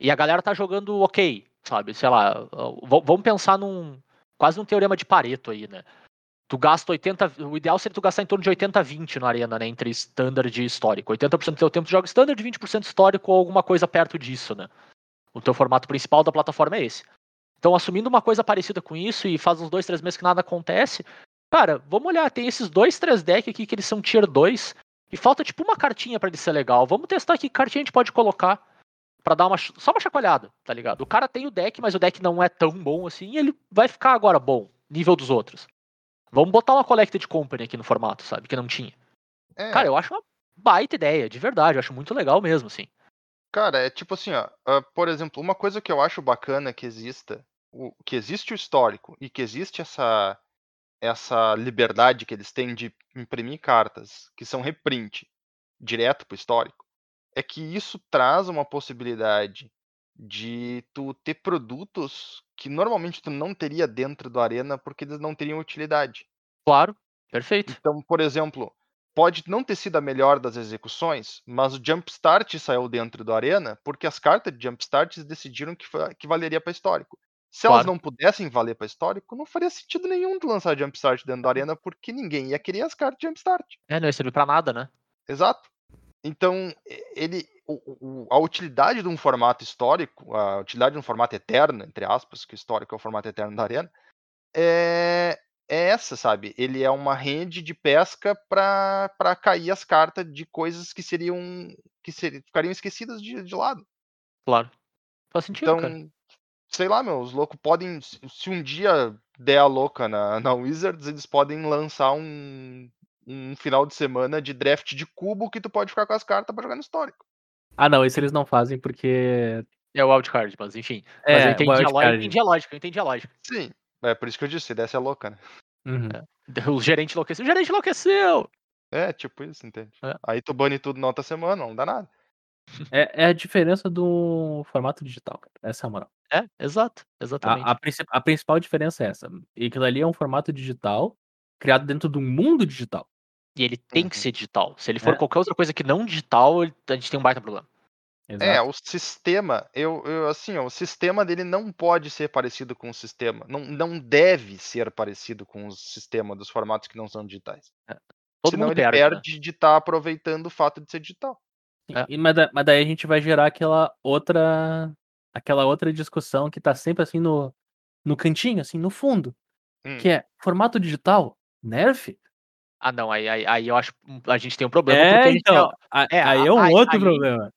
E a galera tá jogando ok, sabe? Sei lá, vamos pensar num. Quase num teorema de Pareto aí, né? Tu gasta 80. O ideal seria tu gastar em torno de 80-20 na arena, né? Entre standard e histórico. 80% do teu tempo tu joga standard, 20% histórico ou alguma coisa perto disso, né? O teu formato principal da plataforma é esse. Então, assumindo uma coisa parecida com isso e faz uns dois, três meses que nada acontece, cara, vamos olhar, tem esses dois, três decks aqui que eles são tier 2 e falta tipo uma cartinha pra ele ser legal. Vamos testar que cartinha a gente pode colocar pra dar uma só uma chacoalhada, tá ligado? O cara tem o deck, mas o deck não é tão bom assim, e ele vai ficar agora bom, nível dos outros. Vamos botar uma Collected Company aqui no formato, sabe? Que não tinha. É, Cara, eu acho uma baita ideia, de verdade, eu acho muito legal mesmo, assim. Cara, é tipo assim, ó. ah, por exemplo, uma coisa que eu acho bacana que exista, o, que existe o histórico e que existe essa essa liberdade que eles têm de imprimir cartas que são reprint direto para o histórico, é que isso traz uma possibilidade de tu ter produtos que normalmente tu não teria dentro do Arena porque eles não teriam utilidade. Claro, perfeito. Então, por exemplo, pode não ter sido a melhor das execuções, mas o Jumpstart saiu dentro do Arena porque as cartas de Jumpstart decidiram que, que valeria para histórico. Se elas Claro. não pudessem valer para histórico, não faria sentido nenhum tu lançar Jumpstart dentro da Arena porque ninguém ia querer as cartas de Jumpstart. É, não ia servir pra nada, né? Exato. Então, ele, o- o- a utilidade de um formato histórico, a utilidade de um formato eterno, entre aspas, que o histórico é o formato eterno da Arena, é, é essa, sabe? Ele é uma rede de pesca para cair as cartas de coisas que seriam que seri- ficariam esquecidas de, de lado. Claro. Faz sentido, Então, cara. sei lá, meu, os loucos podem, se um dia der a louca na, na Wizards, eles podem lançar um, um final de semana de draft de cubo que tu pode ficar com as cartas pra jogar no histórico. Ah, não, isso eles não fazem porque. É o wildcard, mas enfim. Mas É, eu entendi, a lógica, eu entendi a lógica, eu entendi a lógica. Sim, é por isso que eu disse, se desse a louca, né? Uhum. O gerente enlouqueceu. O gerente enlouqueceu! É, tipo isso, entende? É. Aí tu bane tudo na outra semana, não dá nada. É, é a diferença do formato digital, cara. Essa é a moral. É, exato, exatamente. A, a, princi- a principal diferença é essa. E aquilo ali é um formato digital criado dentro de um mundo digital. E ele tem Uhum. que ser digital. Se ele for É. qualquer outra coisa que não digital, a gente tem um baita problema. É, Exato. o sistema, eu, eu assim, ó, o sistema dele não pode ser parecido com o sistema. Não, não deve ser parecido com o sistema dos formatos que não são digitais. Todo Senão mundo ele perde. né? perde de estar aproveitando o fato de ser digital. É. e- mas, mas daí a gente vai gerar aquela outra. Aquela outra discussão que tá sempre assim no, no cantinho, assim, no fundo. Hum. Que é formato digital, nerf? Ah, não, aí, aí, aí eu acho que a gente tem um problema. É, então. a- é, aí é um aí- outro aí- problema.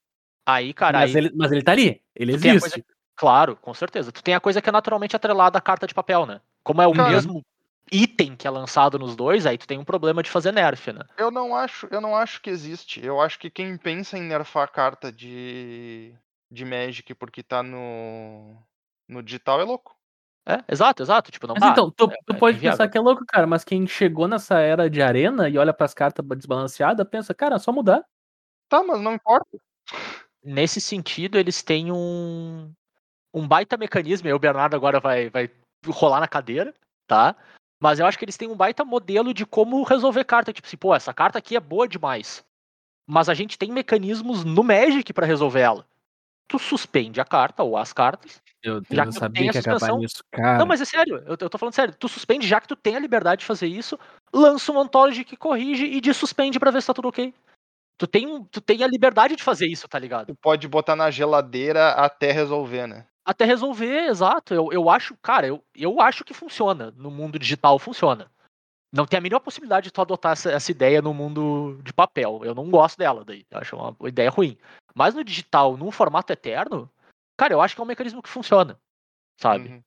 Aí, cara, Mas aí, ele, mas ele tá ali. Ele existe. claro, com certeza. Tu tem a coisa que é naturalmente atrelada à carta de papel, né? Como é o Cara. mesmo item que é lançado nos dois, aí tu tem um problema de fazer nerf, né? Eu não acho, eu não acho que existe. Eu acho que quem pensa em nerfar a carta de de Magic porque tá no no digital é louco. É, exato, exato. Tipo, não Mas dá. então, tu, é- tu é pode inviável. pensar que é louco, cara, mas quem chegou nessa era de arena e olha pras cartas desbalanceadas, pensa, cara, é só mudar. Tá, mas não importa. Nesse sentido, eles têm um, um baita mecanismo, e aí o Bernardo agora vai, vai rolar na cadeira, tá? Mas eu acho que eles têm um baita modelo de como resolver carta. Tipo assim, pô, essa carta aqui é boa demais. Mas a gente tem mecanismos no Magic pra resolver ela. Tu suspende a carta, ou as cartas. Meu Já Deus, que eu tu tem sabia a que ia acabar nisso, cara. Não, mas é sério, eu, eu tô falando sério. Tu suspende, já que tu tem a liberdade de fazer isso, lança um Anthology que corrige e desuspende pra ver se tá tudo ok. Tu tem, tu tem a liberdade de fazer isso, tá ligado? Tu pode botar na geladeira até resolver, né? Até resolver, exato. Eu, eu acho, cara, eu, eu acho que funciona. No mundo digital funciona. Não tem a mínima possibilidade de tu adotar essa, essa ideia no mundo de papel. Eu não gosto dela daí. Eu acho uma ideia ruim. Mas no digital, num formato eterno, cara, eu acho que é um mecanismo que funciona. Sabe? Uhum.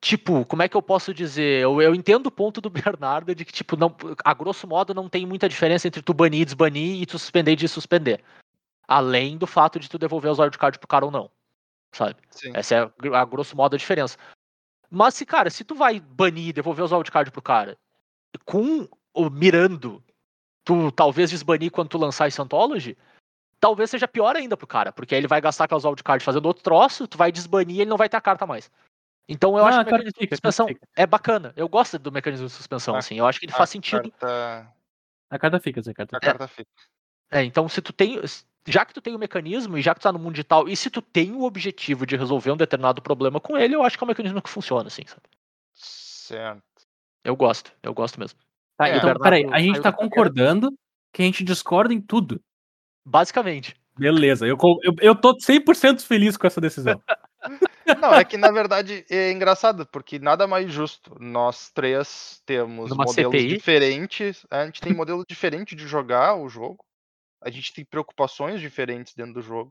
Tipo, como é que eu posso dizer? Eu, eu entendo o ponto do Bernardo de que, tipo, não, a grosso modo não tem muita diferença entre tu banir e desbanir e tu suspender e desuspender. Além do fato de tu devolver os wildcards pro cara ou não. Sabe? Sim. Essa é a, gr- a grosso modo a diferença. Mas se, cara, se tu vai banir e devolver os wildcards pro cara com o mirando, tu talvez desbanir quando tu lançar esse Anthology, talvez seja pior ainda pro cara, porque aí ele vai gastar aquelas wildcards fazendo outro troço, tu vai desbanir e ele não vai ter a carta mais. Então eu Ah, acho que o mecanismo de fica, carta suspensão fica. é bacana. Eu gosto do mecanismo de suspensão, A- assim. Eu acho que ele A faz sentido. Carta, A carta fica, Zé, a carta a fica. carta fica. É, então se tu tem. Já que tu tem o mecanismo e já que tu tá no mundo digital, e se tu tem o objetivo de resolver um determinado problema com ele, eu acho que é um mecanismo que funciona, assim, sabe? Certo. Eu gosto, eu gosto mesmo. Tá, É. Então, Bernardo peraí, a gente tá concordando que a gente discorda em tudo. Basicamente. Beleza, eu, eu, eu tô 100% feliz com essa decisão. Não, é que na verdade é engraçado, porque nada mais justo. Nós três temos Numa modelos CPI? diferentes. A gente tem modelo diferente de jogar o jogo. A gente tem preocupações diferentes dentro do jogo.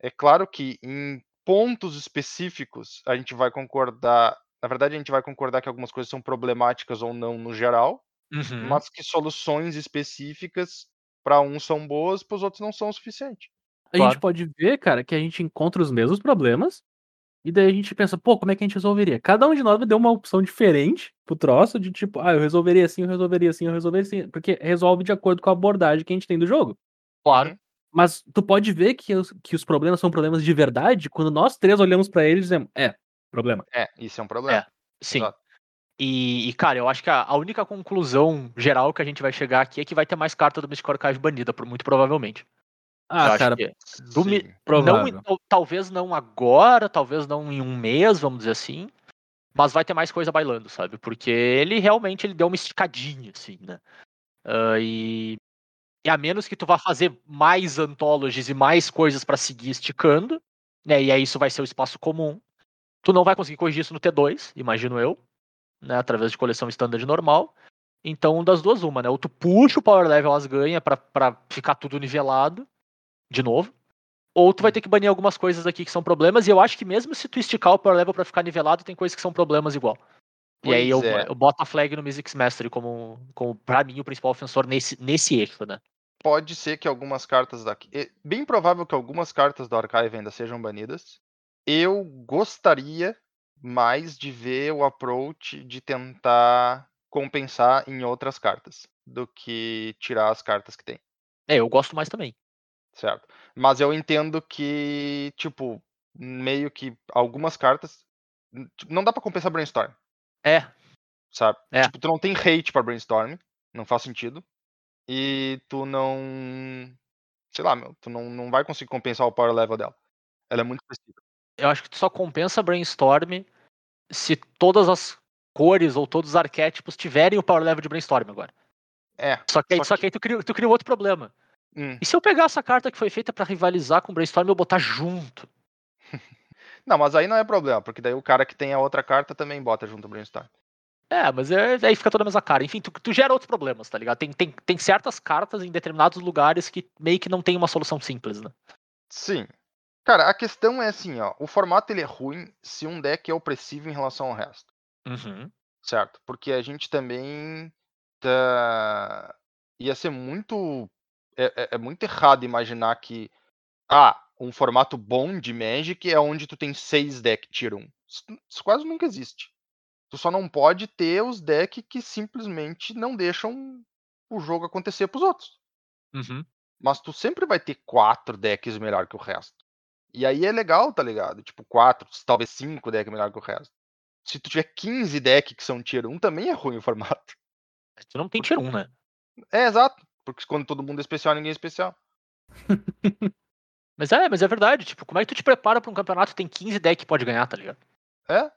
É claro que em pontos específicos a gente vai concordar. Na verdade, a gente vai concordar que algumas coisas são problemáticas ou não no geral, Uhum. mas que soluções específicas para uns são boas, para os outros não são o suficiente. A Claro. gente pode ver, cara, que a gente encontra os mesmos problemas E daí a gente pensa, pô, como é que a gente resolveria? Cada um de nós deu uma opção diferente pro troço, de tipo, ah, eu resolveria assim, eu resolveria assim, eu resolveria assim. Porque resolve de acordo com a abordagem que a gente tem do jogo. Claro. Uhum. Mas tu pode ver que os, que os problemas são problemas de verdade quando nós três olhamos pra eles e dizemos, é, problema. É, isso é um problema. Sim. Exato. E, e, cara, eu acho que a, a única conclusão geral que a gente vai chegar aqui é que vai ter mais carta do Mystic Archive banida, por- muito provavelmente. Eu Ah, acho cara, que do Sim. não, talvez não agora, talvez não em um mês, vamos dizer assim. Mas vai ter mais coisa bailando, sabe? Porque ele realmente ele deu uma esticadinha, assim, né? Ah, e, e a menos que tu vá fazer mais anthologies e mais coisas pra seguir esticando, né? E aí isso vai ser o espaço comum. Tu não vai conseguir corrigir isso no T2, imagino eu, né? Através de coleção standard normal. Então, das duas, uma, né? Ou tu puxa o power level as ganha pra, pra ficar tudo nivelado, de novo. Ou tu vai ter que banir algumas coisas aqui que são problemas, e eu acho que mesmo se tu esticar o power level pra ficar nivelado, tem coisas que são problemas igual. e aí eu, Pois é. eu boto a flag no Mystics Mastery como, como, pra mim, o principal ofensor nesse, nesse eixo, né? Pode ser que algumas cartas daqui. é Bem provável que algumas cartas do Archive ainda sejam banidas. Eu gostaria mais de ver o approach de tentar compensar em outras cartas do que tirar as cartas que tem, É, eu gosto mais também. certo? Mas eu entendo que, tipo, meio que algumas cartas. tipo, Não dá pra compensar brainstorm, É, sabe? É. Tipo, tu não tem hate pra brainstorm, não faz sentido. E tu não. Sei lá, meu, tu não, não vai conseguir compensar o power level dela. Ela é muito específica. eu acho que tu só compensa Brainstorm se todas as cores ou todos os arquétipos tiverem o power level de Brainstorm agora. É. Só que aí, Só só que aí tu, cria, tu cria outro problema. hum. E se eu pegar essa carta que foi feita pra rivalizar com o Brainstorm e eu botar junto? Não, mas aí não é problema, porque daí o cara que tem a outra carta também bota junto o brainstorm. É, mas é, aí fica toda a mesma cara. Enfim, tu, tu gera outros problemas, tá ligado? Tem, tem, tem certas cartas em determinados lugares que meio que não tem uma solução simples, né? Sim. Cara, a questão é assim, ó. O formato ele é ruim se um deck é opressivo em relação ao resto, Uhum. certo? Porque a gente também tá... ia ser muito é, é- é muito errado imaginar que ah, um formato bom de Magic é onde tu tem seis decks tier 1. Isso, quase nunca existe. Tu só não pode ter os decks que simplesmente não deixam o jogo acontecer pros outros. Uhum. Mas tu sempre vai ter quatro decks melhor que o resto. E aí é legal, tá ligado? Tipo, quatro, talvez cinco decks melhor que o resto. Se tu tiver 15 decks que são tier 1, também é ruim o formato. Tu não tem tier 1, né? É, exato. Porque quando todo mundo é especial, ninguém é especial. Mas é, mas é verdade. Tipo, como é que tu te prepara pra um campeonato que tem 15 decks que pode ganhar, tá ligado? É,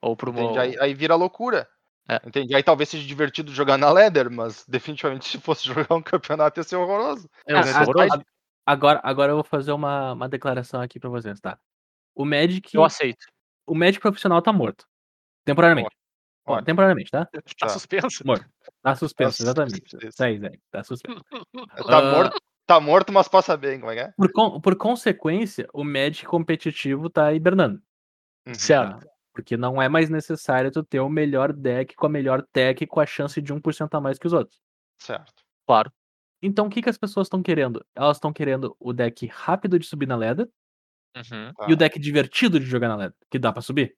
Ou pra uma. entende? Aí, aí vira loucura. É. Entende? Aí talvez seja divertido jogar na Leather, mas definitivamente se fosse jogar um campeonato ia ser horroroso. É, é horroroso. Agora, agora eu vou fazer uma, uma declaração aqui pra vocês, tá? O Magic, Eu aceito. o Magic profissional tá morto. Temporariamente. Ó, Ótimo. temporariamente, tá? Tá, Tá. suspenso? Tá suspenso, Tá exatamente. Isso aí, Zé. Tá suspenso. Tá, Ah. morto, tá morto, mas passa bem, como é que é? Por, con- por consequência, o Magic competitivo tá hibernando. Uhum. Certo. Tá? Porque não é mais necessário tu ter o melhor deck com a melhor tech com a chance de 1% a mais que os outros. Certo. Claro. Então o que, que as pessoas estão querendo? Elas estão querendo o deck rápido de subir na leda Uhum. Tá. e o deck divertido de jogar na leda, que dá pra subir.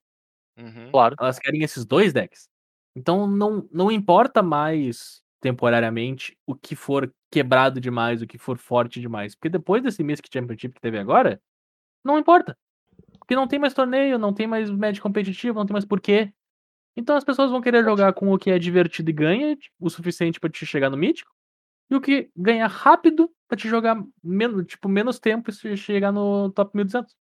Uhum. Claro. Elas querem esses dois decks. Então não, não importa mais temporariamente o que for quebrado demais, o que for forte demais. Porque depois desse Mystic Championship que teve agora, não importa. Porque não tem mais torneio, não tem mais match competitivo, não tem mais porquê. Então as pessoas vão querer jogar com o que é divertido e ganha o suficiente pra te chegar no mítico. E o que ganha rápido pra te jogar menos, tipo, menos tempo e se chegar no top 1200.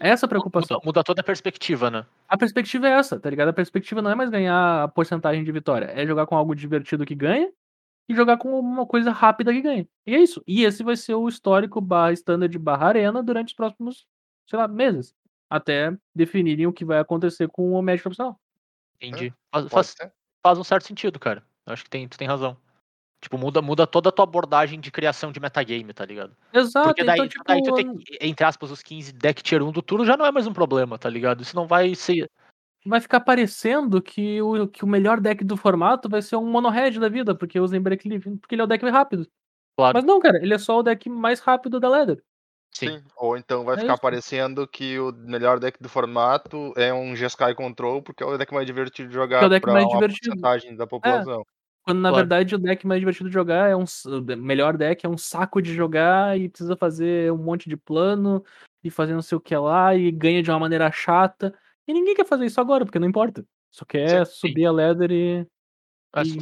Essa é a preocupação. Muda, muda toda a perspectiva, né? A perspectiva é essa, tá ligado? A perspectiva não é mais ganhar a porcentagem de vitória, é jogar com algo divertido que ganha e jogar com uma coisa rápida que ganha. E é isso. E esse vai ser o histórico barra standard barra arena durante os próximos, sei lá, meses. Até definirem o que vai acontecer com o Magic profissional. Entendi. Faz, Pode faz, ser. faz um certo sentido, cara. Eu acho que tem, tu tem razão. Tipo, muda, muda toda a tua abordagem de criação de metagame, tá ligado? Exato, Porque daí, então, tipo, daí tu tem, entre aspas, os 15 deck tier 1 do turno já não é mais um problema, tá ligado? Isso não vai ser. vai ficar parecendo que o, que o melhor deck do formato vai ser um mono red da vida, porque usa em break leaf, porque ele é o deck mais rápido. Claro. Mas não, cara, ele é só o deck mais rápido da ladder. Sim. Sim. Ou então vai É ficar isso. parecendo que o melhor deck do formato é um G-Sky Control, porque é o deck mais divertido de jogar é o deck pra mais uma divertido. porcentagem da população. Quando na verdade o deck mais divertido de jogar é um. O melhor deck é um saco de jogar e precisa fazer um monte de plano e fazer não sei o que lá e ganha de uma maneira chata. E ninguém quer fazer isso agora, porque não importa. Só quer Sim. subir a ladder e.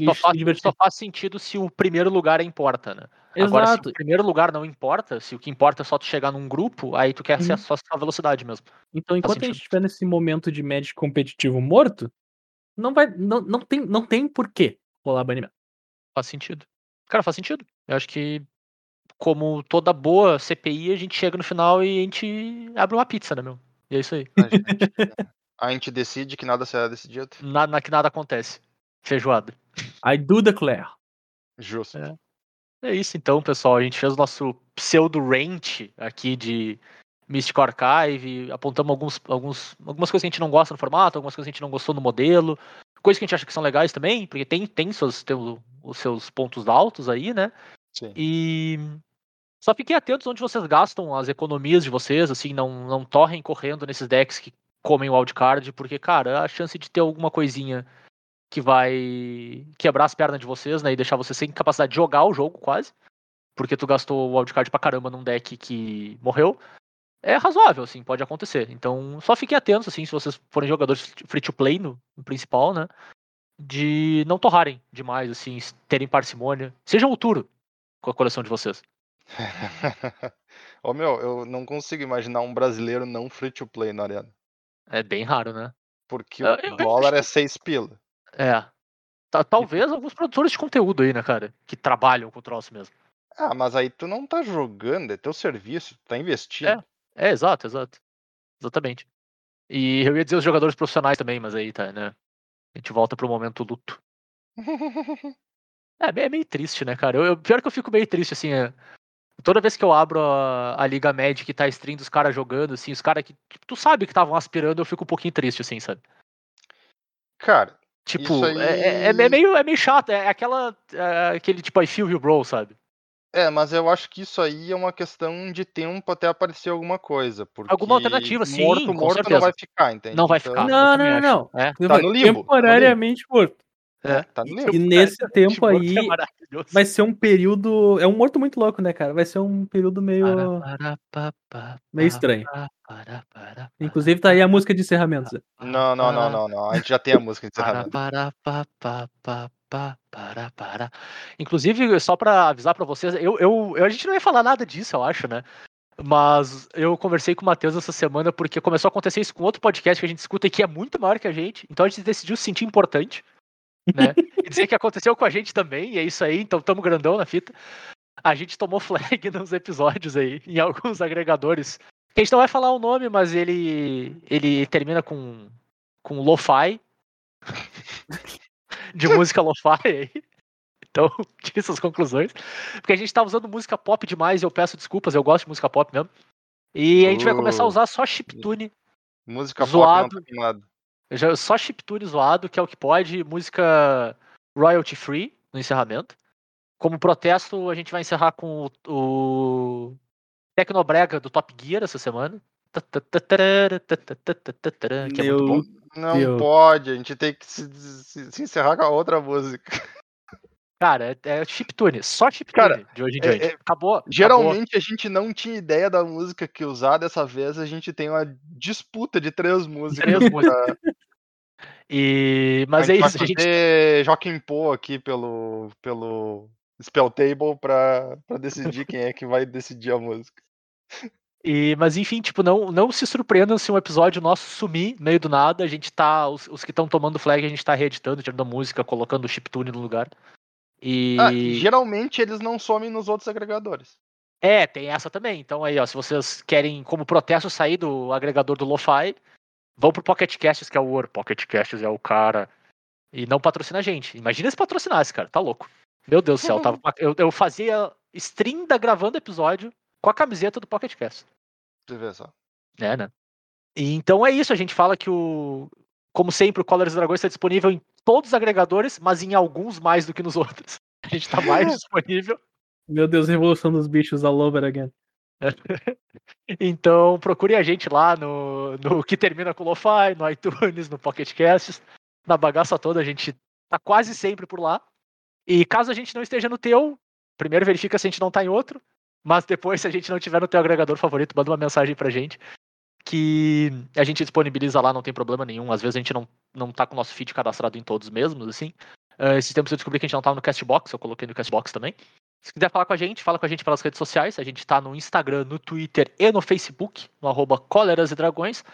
Só, faz, só faz sentido se o primeiro lugar importa, né? Agora, se Exato. o primeiro lugar não importa, se o que importa é só tu chegar num grupo, aí tu quer Uhum. só a velocidade mesmo. Então, enquanto a gente estiver nesse momento de Magic competitivo morto, não vai. Não, não, tem, não tem porquê rolar banimento. Faz sentido. Cara, faz sentido. Eu acho que, como toda boa CPI, a gente chega no final e a gente abre uma pizza, né, meu? E é isso aí. A gente, a gente decide que nada será decidido. Nada, que nada acontece. Feijoada. I do declare. Justo. É. É isso então, pessoal. A gente fez o nosso pseudo rant aqui de Mystic Archive, apontamos alguns, alguns, algumas coisas que a gente não gosta no formato, algumas coisas que a gente não gostou no modelo, coisas que a gente acha que são legais também, porque tem, tem, seus, tem os seus pontos altos aí, né? Sim. E só fiquem atentos onde vocês gastam as economias de vocês, assim, não, não torrem correndo nesses decks que comem o wildcard, porque, cara, a chance de ter alguma coisinha que vai quebrar as pernas de vocês, né, e deixar vocês sem capacidade de jogar o jogo, quase, porque tu gastou o wildcard pra caramba num deck que morreu, é razoável, assim, pode acontecer. Então, só fiquem atentos, assim, se vocês forem jogadores free-to-play no, no principal, né, de não torrarem demais, assim, terem parcimônia. Sejam o Turo com a coleção de vocês. Ô meu, eu não consigo imaginar um brasileiro não free to play na arena. É bem raro, né? Porque Eu- o eu- eu dólar acho é 6 pila. É. Ta- Talvez alguns produtores de conteúdo aí, né, cara? Que trabalham com o troço mesmo. Ah, mas aí tu não tá jogando, é teu serviço, tu tá investindo. É, exato, exato. Exatamente. E eu ia dizer os jogadores profissionais também, mas aí tá, né? A gente volta pro momento luto. É, é meio triste, né, cara? Eu, eu- pior que eu fico meio triste, assim. é, toda vez que eu abro a, a Liga Magic e tá a stream dos caras jogando, assim, os caras que tipo, tu sabe que estavam aspirando, eu fico um pouquinho triste, assim, sabe? Cara, Tipo, Isso é, é- é aí- meio, é meio chato, é aquela. é aquele tipo, I feel you, bro, sabe? É, mas eu acho que isso aí é uma questão de tempo até aparecer alguma coisa. Porque Alguma alternativa, sim, morto, morto certeza. não vai ficar, entende? Não vai Então, ficar. eu Não, não, acho. não, É. Tá no limbo, Temporariamente morto. É, tá no limbo. E nesse tempo Tipo, aí é maravilhoso. vai ser um período. É um morto muito louco, né, cara? Vai ser um período meio, Para, para, pa, meio estranho. pa, para, para, para, Inclusive tá aí a música de encerramento. Não, não, não, não, não. A gente já tem a música de Para, encerramento. Para, para, para. Inclusive, só pra avisar pra vocês, eu, eu, eu- a gente não ia falar nada disso, eu acho, né? Mas eu conversei com o Matheus essa semana porque começou a acontecer isso com outro podcast que a gente escuta e que é muito maior que a gente. Então a gente decidiu se sentir importante, né? e dizer que aconteceu com a gente também, e é isso aí, então tamo grandão na fita. A gente tomou flag nos episódios aí, em alguns agregadores. Que a gente não vai falar o nome, mas ele ele termina com com lo-fi. de música lo-fi aí. Então, tire suas conclusões. Porque a gente tá usando música pop demais e eu peço desculpas, eu gosto de música pop mesmo. E a gente vai começar a Uh. usar só chiptune, Música Zoado. pop não tá só chiptune zoado, que é o que pode, música royalty free no encerramento. Como protesto, a gente vai encerrar com o, o Tecnobrega do Top Gear essa semana. Que é muito bom. Não Deus. pode, a gente tem que se, se- se encerrar com a outra música. Cara, é, é chiptune, só chiptune Cara, de hoje em é- diante. é- acabou. acabou. Geralmente a gente não tinha ideia da música que usar, dessa vez a gente tem uma disputa de três músicas. Três músicas. E... Mas a é gente isso, vai a gente. Joaquim Pô aqui pelo, pelo Spell Table pra, pra decidir quem é que vai decidir a música. E, mas enfim, tipo, não, não se surpreendam se um episódio nosso sumir meio do nada. A gente tá. Os, os que estão tomando flag, a gente tá reeditando, tirando a música, colocando o chiptune no lugar. E. Ah, e geralmente eles não somem nos outros agregadores. É, tem essa também. Então aí, ó, se vocês querem, como protesto, sair do agregador do Lo-Fi, vão pro Pocket Casts, que é o ouro. Pocket Casts é o cara. E não patrocina a gente. Imagina se patrocinasse, cara. Tá louco. Meu Deus do céu. Tava, eu, eu fazia stream da gravando episódio com a camiseta do Pocket Cast. Você vê só. É, né? E então é isso. A gente fala que o. Como sempre, o Colors Dragões está disponível em todos os agregadores, mas em alguns mais do que nos outros. A gente tá mais disponível. Meu Deus, revolução dos bichos all over again. Então procure a gente lá no, no que termina com Lo-Fi, no iTunes, no Pocket Casts, na bagaça toda, a gente tá quase sempre por lá. E caso a gente não esteja no teu, primeiro verifica se a gente não tá em outro, mas depois, se a gente não tiver no teu agregador favorito, manda uma mensagem pra gente que a gente disponibiliza lá, não tem problema nenhum. Às vezes a gente não, não tá com o nosso feed cadastrado em todos mesmos, assim. Uh, esses tempos eu descobri que a gente não tava no Castbox, eu coloquei no Castbox também. Se quiser falar com a gente, fala com a gente pelas redes sociais. A gente tá no Instagram, no Twitter e no Facebook, no arroba e Dragões.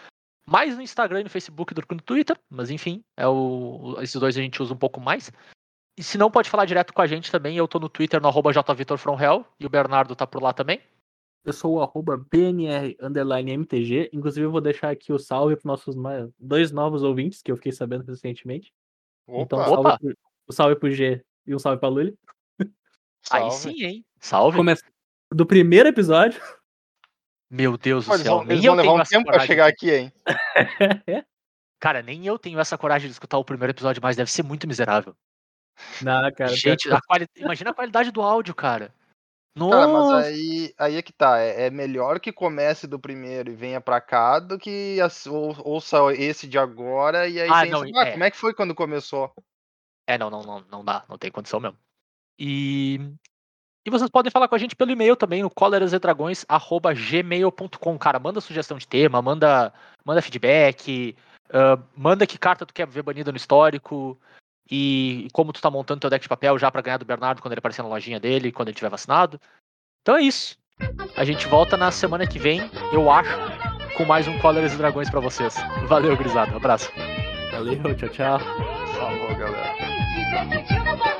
Mais no Instagram e no Facebook do que no Twitter, mas enfim, é o, esses dois a gente usa um pouco mais. E se não, pode falar direto com a gente também. Eu tô no Twitter no arroba jvitorfromhell e o Bernardo tá por lá também. Eu sou o arroba BNR underline MTG. Inclusive, eu vou deixar aqui o salve para nossos dois novos ouvintes que eu fiquei sabendo recentemente. Então, Opa, salve Opa. pro, o salve pro G e um salve pra Luli. Aí sim, hein? Salve. Começa do primeiro episódio. Meu Deus do eles céu. vão, Nem eles eu vão levar tenho um tempo pra coragem. chegar aqui, hein? Cara, nem eu tenho essa coragem de escutar o primeiro episódio, mas deve ser muito miserável. Não, cara. Gente, a quali... imagina a qualidade do áudio, cara. Cara, Nossa. mas aí, aí é que tá. É, é melhor que comece do primeiro e venha pra cá do que ou- ouça esse de agora e aí Ah, pensa, não, "Ah, é. como é que foi quando começou? É, não, não, não, não dá, não tem condição mesmo. E, e vocês podem falar com a gente pelo e-mail também, no colerasedragões.gmail.com. Cara, manda sugestão de tema, manda, manda feedback, ah, manda que carta tu quer ver banida no histórico e, como tu tá montando teu deck de papel já pra ganhar do Bernardo quando ele aparecer na lojinha dele, quando ele tiver vacinado. Então é isso. A gente volta na semana que vem, eu acho, com mais um Coleras e Dragões pra vocês. Valeu, grisado. Abraço. Valeu, tchau, tchau. Falou, galera.